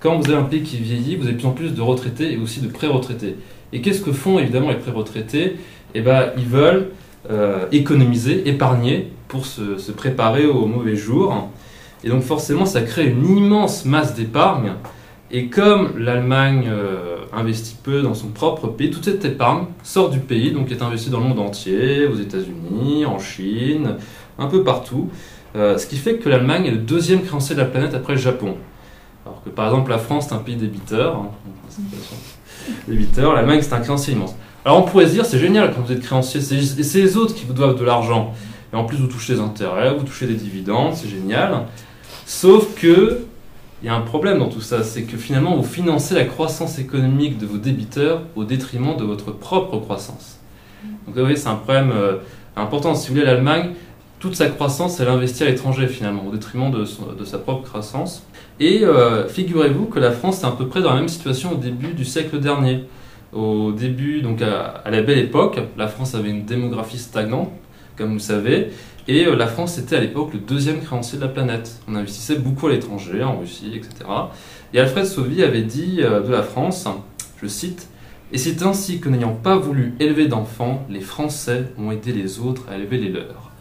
quand vous avez un pays qui vieillit, vous avez de plus en plus de retraités et aussi de pré-retraités. Et qu'est-ce que font évidemment les pré-retraités? Eh ben, ils veulent euh, économiser, épargner pour se, préparer aux mauvais jours. Et donc forcément, ça crée une immense masse d'épargne. Et comme l'Allemagne euh, investit peu dans son propre pays, toute cette épargne sort du pays, donc est investie dans le monde entier, aux États-Unis, en Chine, un peu partout. Euh, ce qui fait que l'Allemagne est le deuxième créancier de la planète après le Japon. Alors que par exemple la France est un pays débiteur, hein, débiteur, l'Allemagne c'est un créancier immense. Alors on pourrait se dire c'est génial quand vous êtes créancier, c'est les autres qui vous doivent de l'argent. Et en plus vous touchez des intérêts, vous touchez des dividendes, c'est génial. Sauf que il y a un problème dans tout ça, c'est que finalement vous financez la croissance économique de vos débiteurs au détriment de votre propre croissance. Donc vous voyez, c'est un problème euh, important. Si vous voulez, l'Allemagne, toute sa croissance, elle investit à l'étranger finalement, au détriment de sa propre croissance. Et euh, figurez-vous que la France est à peu près dans la même situation au début du siècle dernier. Au début, donc à, la belle époque, la France avait une démographie stagnante, comme vous savez, et euh, la France était à l'époque le deuxième créancier de la planète. On investissait beaucoup à l'étranger, en Russie, etc. Et Alfred Sauvy avait dit euh, de la France, je cite, Et c'est ainsi que n'ayant pas voulu élever d'enfants, les Français ont aidé les autres à élever les leurs.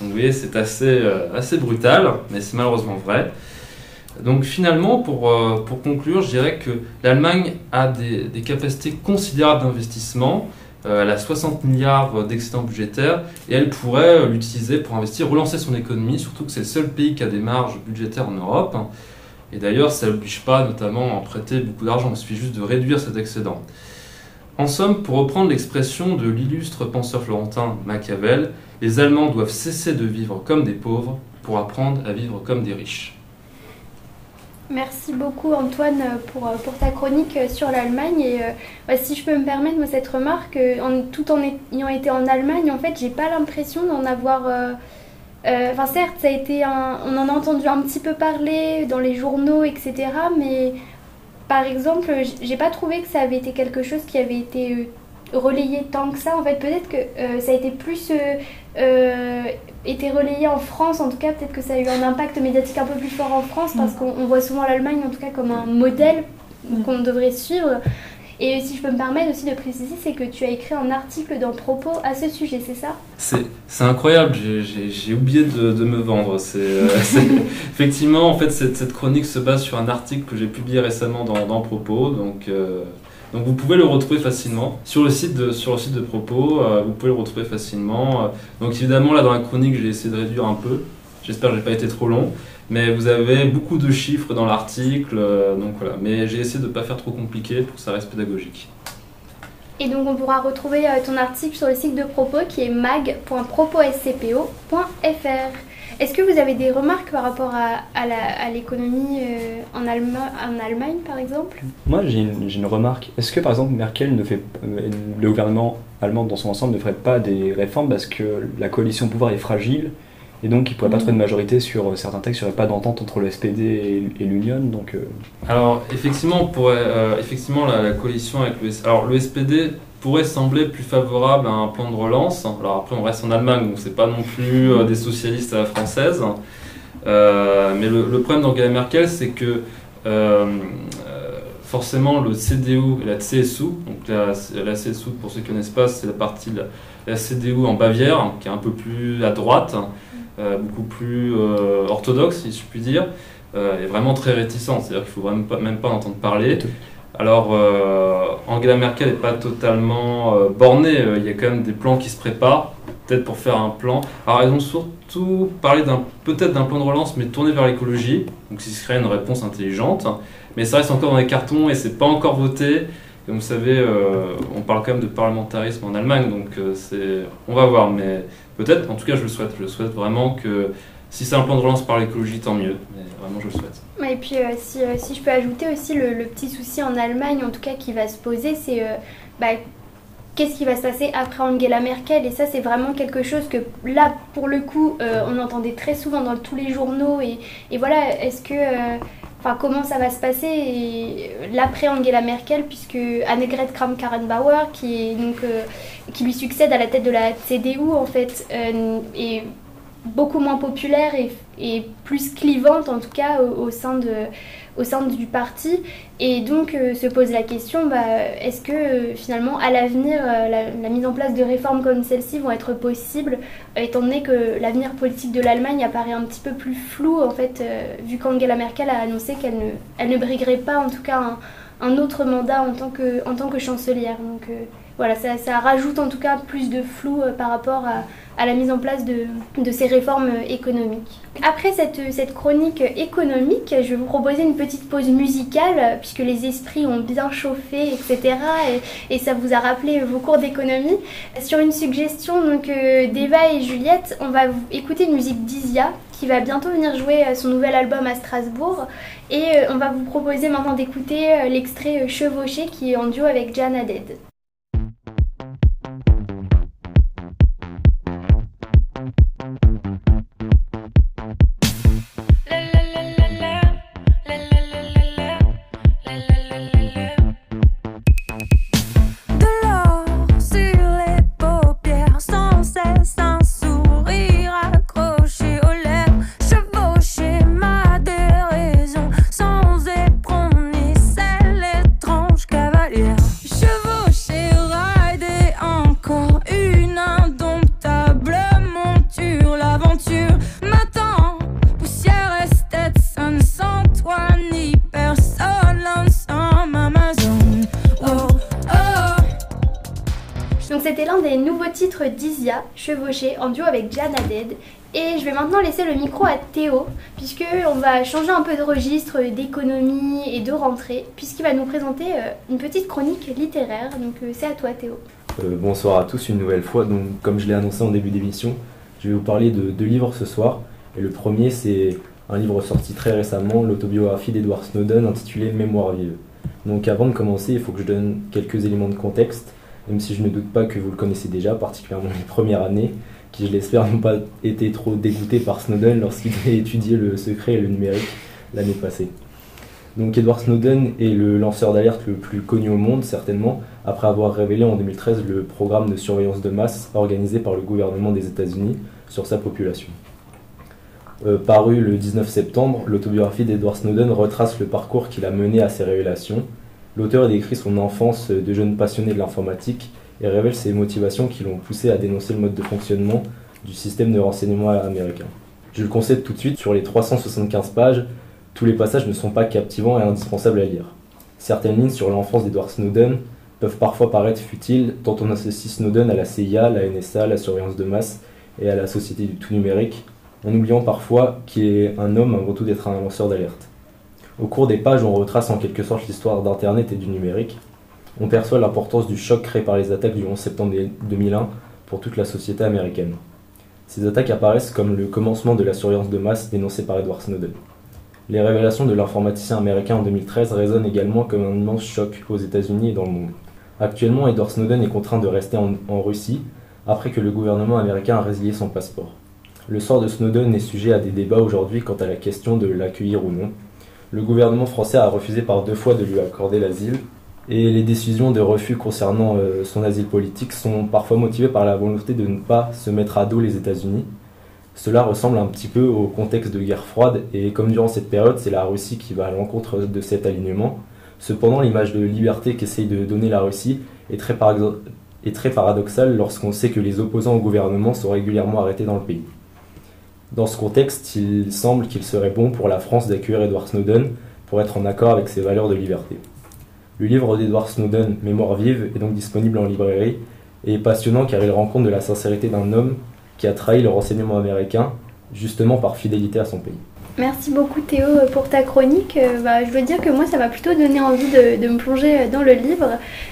Donc vous voyez, c'est assez, assez brutal, mais c'est malheureusement vrai. Donc finalement, pour, euh, pour conclure, je dirais que l'Allemagne a des, des capacités considérables d'investissement. Euh, elle a 60 milliards d'excédents budgétaires et elle pourrait euh, l'utiliser pour investir, relancer son économie, surtout que c'est le seul pays qui a des marges budgétaires en Europe. Et d'ailleurs, ça n'oblige pas notamment à en prêter beaucoup d'argent, il suffit juste de réduire cet excédent. En somme, pour reprendre l'expression de l'illustre penseur florentin Machiavel, les Allemands doivent cesser de vivre comme des pauvres pour apprendre à vivre comme des riches. Merci beaucoup Antoine pour, pour ta chronique sur l'Allemagne. Et euh, si je peux me permettre moi cette remarque, euh, tout en ayant été en Allemagne en fait j'ai pas l'impression d'en avoir... euh, euh, Enfin certes ça a été un, on en a entendu un petit peu parler dans les journaux etc mais par exemple j'ai pas trouvé que ça avait été quelque chose qui avait été euh, relayé tant que ça en fait peut-être que euh, ça a été plus euh, euh, été relayé en France, en tout cas peut-être que ça a eu un impact médiatique un peu plus fort en France parce qu'on on voit souvent l'Allemagne en tout cas comme un modèle qu'on devrait suivre. Et si je peux me permettre aussi de préciser, c'est que tu as écrit un article dans Propos à ce sujet, c'est ça? C'est incroyable, j'ai- oublié de, de me vendre. C'est euh, effectivement, en fait, cette, cette chronique se base sur un article que j'ai publié récemment dans, dans Propos. Donc, euh, donc vous pouvez le retrouver facilement sur le site de, sur le site de Propos. euh, vous pouvez le retrouver facilement. Euh, Donc évidemment, là dans la chronique, j'ai essayé de réduire un peu. J'espère que j'ai pas été trop long. Mais vous avez beaucoup de chiffres dans l'article. euh, donc voilà. Mais j'ai essayé de ne pas faire trop compliqué pour que ça reste pédagogique. Et donc on pourra retrouver ton article sur le site de Propos qui est mag.proposcpo.fr. Est-ce que vous avez des remarques par rapport à, à l'économie euh, en, Allema- en Allemagne par exemple? Moi, j'ai une, remarque. Est-ce que, par exemple, Merkel ne fait, euh, le gouvernement allemand dans son ensemble ne ferait pas des réformes parce que la coalition au pouvoir est fragile et donc il ne pourrait pas Mhm. trouver de majorité sur euh, certains textes, il n'y aurait pas d'entente entre le SPD et, et l'Union, donc... euh, Alors, effectivement, on pourrait, euh, effectivement la, la coalition avec le, alors, le SPD pourrait sembler plus favorable à un plan de relance. Alors après, on reste en Allemagne, donc c'est pas non plus euh, des socialistes à la française. Euh, mais le, problème d'Angela Merkel, c'est que euh, forcément le CDU et la CSU, donc la, CSU, pour ceux qui ne connaissent pas, c'est la partie de la, CDU en Bavière, qui est un peu plus à droite, beaucoup plus orthodoxe, si je puis dire, est vraiment très réticente. C'est-à-dire qu'il ne faut vraiment pas, même pas en entendre parler. Alors, euh, Angela Merkel n'est pas totalement euh, bornée. Euh, Il y a quand même des plans qui se préparent, peut-être pour faire un plan. Alors, ils ont surtout parlé peut-être d'un plan de relance, mais tourné vers l'écologie. Donc, ce serait une réponse intelligente. Mais ça reste encore dans les cartons et c'est pas encore voté. Comme vous savez, on parle quand même de parlementarisme en Allemagne, donc c'est, on va voir. Mais peut-être, en tout cas, je le souhaite. Je souhaite vraiment que si c'est un plan de relance par l'écologie, tant mieux. Mais vraiment, je le souhaite. Et puis euh, si, euh, si je peux ajouter aussi le, petit souci en Allemagne, en tout cas qui va se poser, c'est euh, bah, qu'est-ce qui va se passer après Angela Merkel? Et ça c'est vraiment quelque chose que là pour le coup on entendait très souvent dans tous les journaux et, et voilà, est-ce que... Enfin, comment ça va se passer? Et, l'après Angela Merkel, puisque Annegret Kramp-Karrenbauer, qui, qui lui succède à la tête de la CDU, en fait, est beaucoup moins populaire et, plus clivante en tout cas au, sein, de, au sein du parti. Et donc euh, se pose la question, bah, est-ce que euh, finalement à l'avenir euh, la, mise en place de réformes comme celle-ci vont être possibles, étant donné que l'avenir politique de l'Allemagne apparaît un petit peu plus flou en fait, vu qu'Angela Merkel a annoncé qu'elle ne, elle ne briguerait pas en tout cas un, un autre mandat en tant que, en tant que chancelière. Donc euh, voilà, ça, ça rajoute en tout cas plus de flou euh, par rapport à, à la mise en place de, de ces réformes euh, économiques. Après cette, cette chronique économique, je vais vous proposer une petite pause musicale, puisque les esprits ont bien chauffé, etc. Et, et ça vous a rappelé vos cours d'économie. Sur une suggestion donc d'Eva et Juliette, on va écouter une musique d'Isia, qui va bientôt venir jouer euh, son nouvel album à Strasbourg. Et euh, on va vous proposer maintenant d'écouter euh, l'extrait Chevauché, qui est en duo avec Jan Haddad. d'Isia, Chevauché, en duo avec Jan Haddad. Et je vais maintenant laisser le micro à Théo, puisque on va changer un peu de registre d'économie et de rentrée, puisqu'il va nous présenter euh, une petite chronique littéraire. Donc euh, c'est à toi Théo. Euh, bonsoir à tous une nouvelle fois. Donc, comme je l'ai annoncé en début d'émission, je vais vous parler de deux livres ce soir. Et le premier, c'est un livre sorti très récemment, l'autobiographie d'Edward Snowden intitulée Mémoire vive. Donc avant de commencer, il faut que je donne quelques éléments de contexte, même si je ne doute pas que vous le connaissez déjà, particulièrement les premières années, qui je l'espère n'ont pas été trop dégoûtés par Snowden lorsqu'il a étudié le secret et le numérique l'année passée. Donc Edward Snowden est le lanceur d'alerte le plus connu au monde, certainement, après avoir révélé en 2013 le programme de surveillance de masse organisé par le gouvernement des États-Unis sur sa population. Euh, paru le 19 septembre, l'autobiographie d'Edward Snowden retrace le parcours qu'il a mené à ces révélations. L'auteur décrit son enfance de jeune passionné de l'informatique et révèle ses motivations qui l'ont poussé à dénoncer le mode de fonctionnement du système de renseignement américain. Je le concède tout de suite, sur les 375 pages, tous les passages ne sont pas captivants et indispensables à lire. Certaines lignes sur l'enfance d'Edward Snowden peuvent parfois paraître futiles, tant on associe Snowden à la CIA, la NSA, la surveillance de masse et à la société du tout numérique, en oubliant parfois qu'il est un homme avant tout d'être un lanceur d'alerte. Au cours des pages, on retrace en quelque sorte l'histoire d'Internet et du numérique. On perçoit l'importance du choc créé par les attaques du 11 septembre 2001 pour toute la société américaine. Ces attaques apparaissent comme le commencement de la surveillance de masse dénoncée par Edward Snowden. Les révélations de l'informaticien américain en 2013 résonnent également comme un immense choc aux États-Unis et dans le monde. Actuellement, Edward Snowden est contraint de rester en, en Russie après que le gouvernement américain a résilié son passeport. Le sort de Snowden est sujet à des débats aujourd'hui quant à la question de l'accueillir ou non. Le gouvernement français a refusé par deux fois de lui accorder l'asile, et les décisions de refus concernant euh, son asile politique sont parfois motivées par la volonté de ne pas se mettre à dos les États-Unis. Cela ressemble un petit peu au contexte de guerre froide, et comme durant cette période, c'est la Russie qui va à l'encontre de cet alignement. Cependant, l'image de liberté qu'essaye de donner la Russie est très, paradoxale est très paradoxale lorsqu'on sait que les opposants au gouvernement sont régulièrement arrêtés dans le pays. Dans ce contexte, il semble qu'il serait bon pour la France d'accueillir Edward Snowden pour être en accord avec ses valeurs de liberté. Le livre d'Edward Snowden, Mémoire vive, est donc disponible en librairie et est passionnant car il rend compte de la sincérité d'un homme qui a trahi le renseignement américain justement par fidélité à son pays. Merci beaucoup Théo pour ta chronique. Euh, bah, je veux dire que moi ça m'a plutôt donné envie de, de me plonger dans le livre.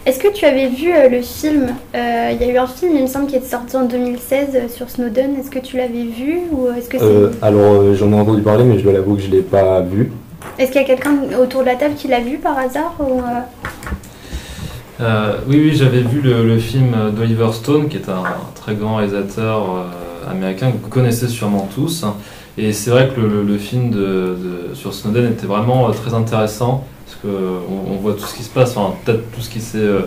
Est-ce que tu avais vu euh, le film Euh, Il y a eu un film, il me semble, qui est sorti en 2016 euh, sur Snowden. Est-ce que tu l'avais vu ou est-ce que. Euh, alors euh, j'en ai entendu parler mais je dois l'avouer que je ne l'ai pas vu. Est-ce qu'il y a quelqu'un autour de la table qui l'a vu par hasard ou, euh, Euh, oui, oui, j'avais vu le, le film d'Oliver Stone, qui est un, très grand réalisateur euh, américain que vous connaissez sûrement tous. Et c'est vrai que le, film sur Snowden était vraiment euh, très intéressant, parce qu'on on voit tout ce qui se passe, enfin peut-être tout ce qui s'est euh,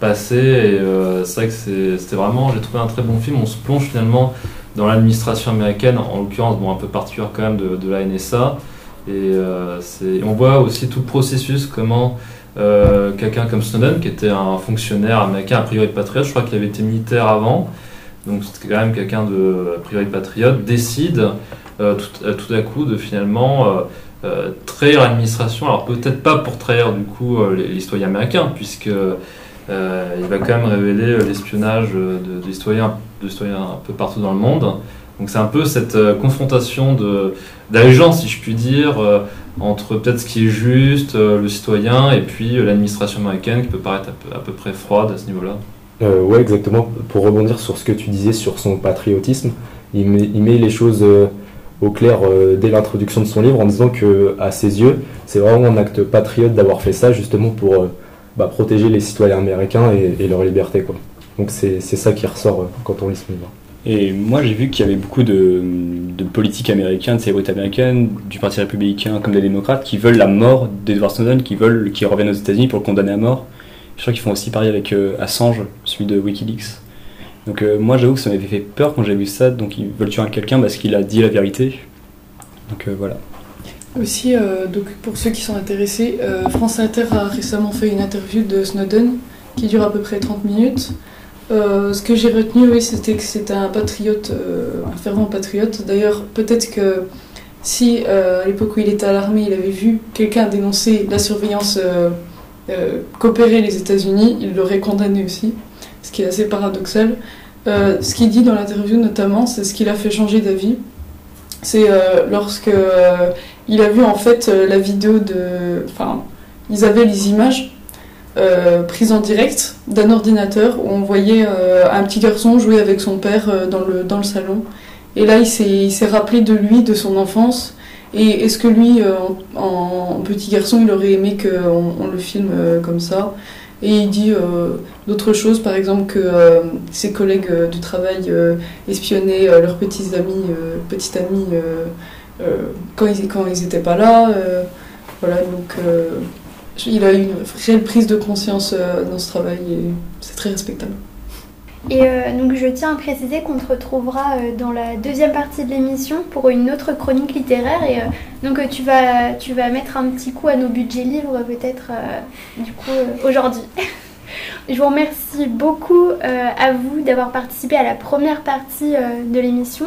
passé. Et euh, c'est vrai que c'était vraiment, j'ai trouvé un très bon film. On se plonge finalement dans l'administration américaine, en l'occurrence, bon, un peu particulière quand même de, de la NSA. Et on voit aussi tout le processus, comment quelqu'un comme Snowden, qui était un fonctionnaire américain a priori patriote, je crois qu'il avait été militaire avant, donc c'était quand même quelqu'un de a priori patriote, décide tout, euh, tout à coup de finalement euh, euh, trahir l'administration. Alors peut-être pas pour trahir du coup euh, les, les citoyens américains, puisque euh, il va quand même révéler euh, l'espionnage euh, de, citoyens, de citoyens un peu partout dans le monde. Donc c'est un peu cette euh, confrontation d'allégeance, si je puis dire, euh, entre peut-être ce qui est juste, euh, le citoyen, et puis euh, l'administration américaine qui peut paraître à peu, près froide à ce niveau-là. Euh, ouais, exactement. Pour rebondir sur ce que tu disais sur son patriotisme, il met, il met les choses euh, au clair euh, dès l'introduction de son livre en disant que, à ses yeux, c'est vraiment un acte patriote d'avoir fait ça justement pour euh, bah, protéger les citoyens américains et, leur liberté. Quoi. Donc c'est ça qui ressort euh, quand on lit ce livre. Et moi, j'ai vu qu'il y avait beaucoup de, politiques américains, de célébrités américaines, du Parti républicain comme des démocrates, qui veulent la mort d'Edward Snowden, qui veulent qu'il revienne aux États-Unis pour le condamner à mort. Je crois qu'ils font aussi pareil avec euh, Assange, celui de Wikileaks. Donc euh, moi, j'avoue que ça m'avait fait peur quand j'ai vu ça. Donc ils veulent tuer quelqu'un parce qu'il a dit la vérité. Donc euh, voilà. Aussi, euh, donc pour ceux qui sont intéressés, France Inter a récemment fait une interview de Snowden qui dure à peu près 30 minutes. Ce que j'ai retenu, oui, c'était que c'était un patriote, un fervent patriote. D'ailleurs, peut-être que si à l'époque où il était à l'armée, il avait vu quelqu'un dénoncer la surveillance qu'opéraient les États-Unis, il l'aurait condamné aussi, ce qui est assez paradoxal. Euh, ce qu'il dit dans l'interview notamment, c'est ce qui l'a fait changer d'avis. C'est euh, lorsque euh, il a vu en fait euh, la vidéo de. Enfin, ils avaient les images prises en direct d'un ordinateur où on voyait un petit garçon jouer avec son père dans, le, dans le salon. Et là, il s'est rappelé de lui, de son enfance. Et est-ce que lui, en, petit garçon, il aurait aimé qu'on on le filme comme ça? Et il dit euh, d'autres choses, par exemple que euh, ses collègues euh, de travail espionnaient leurs petits amis, petites amies quand ils quand ils étaient pas là. voilà, donc il a eu une réelle prise de conscience dans ce travail et c'est très respectable. Et euh, donc je tiens à préciser qu'on te retrouvera euh, dans la deuxième partie de l'émission pour une autre chronique littéraire. Et euh, donc tu, vas, tu vas mettre un petit coup à nos budgets livres peut-être du coup aujourd'hui. Je vous remercie beaucoup à vous d'avoir participé à la première partie de l'émission.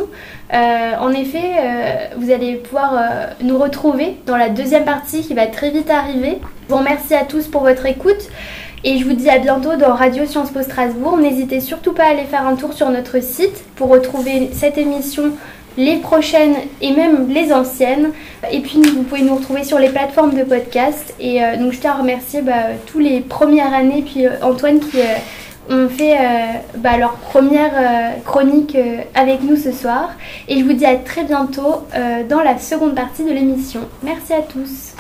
En effet, vous allez pouvoir nous retrouver dans la deuxième partie qui va très vite arriver. Je vous remercie à tous pour votre écoute. Et je vous dis à bientôt dans Radio Sciences Po Strasbourg. N'hésitez surtout pas à aller faire un tour sur notre site pour retrouver cette émission, les prochaines et même les anciennes. Et puis vous pouvez nous retrouver sur les plateformes de podcast. Et euh, donc je tiens à remercier bah, tous les premières années, puis euh, Antoine qui euh, ont fait bah, leur première chronique avec nous ce soir. Et je vous dis à très bientôt dans la seconde partie de l'émission. Merci à tous.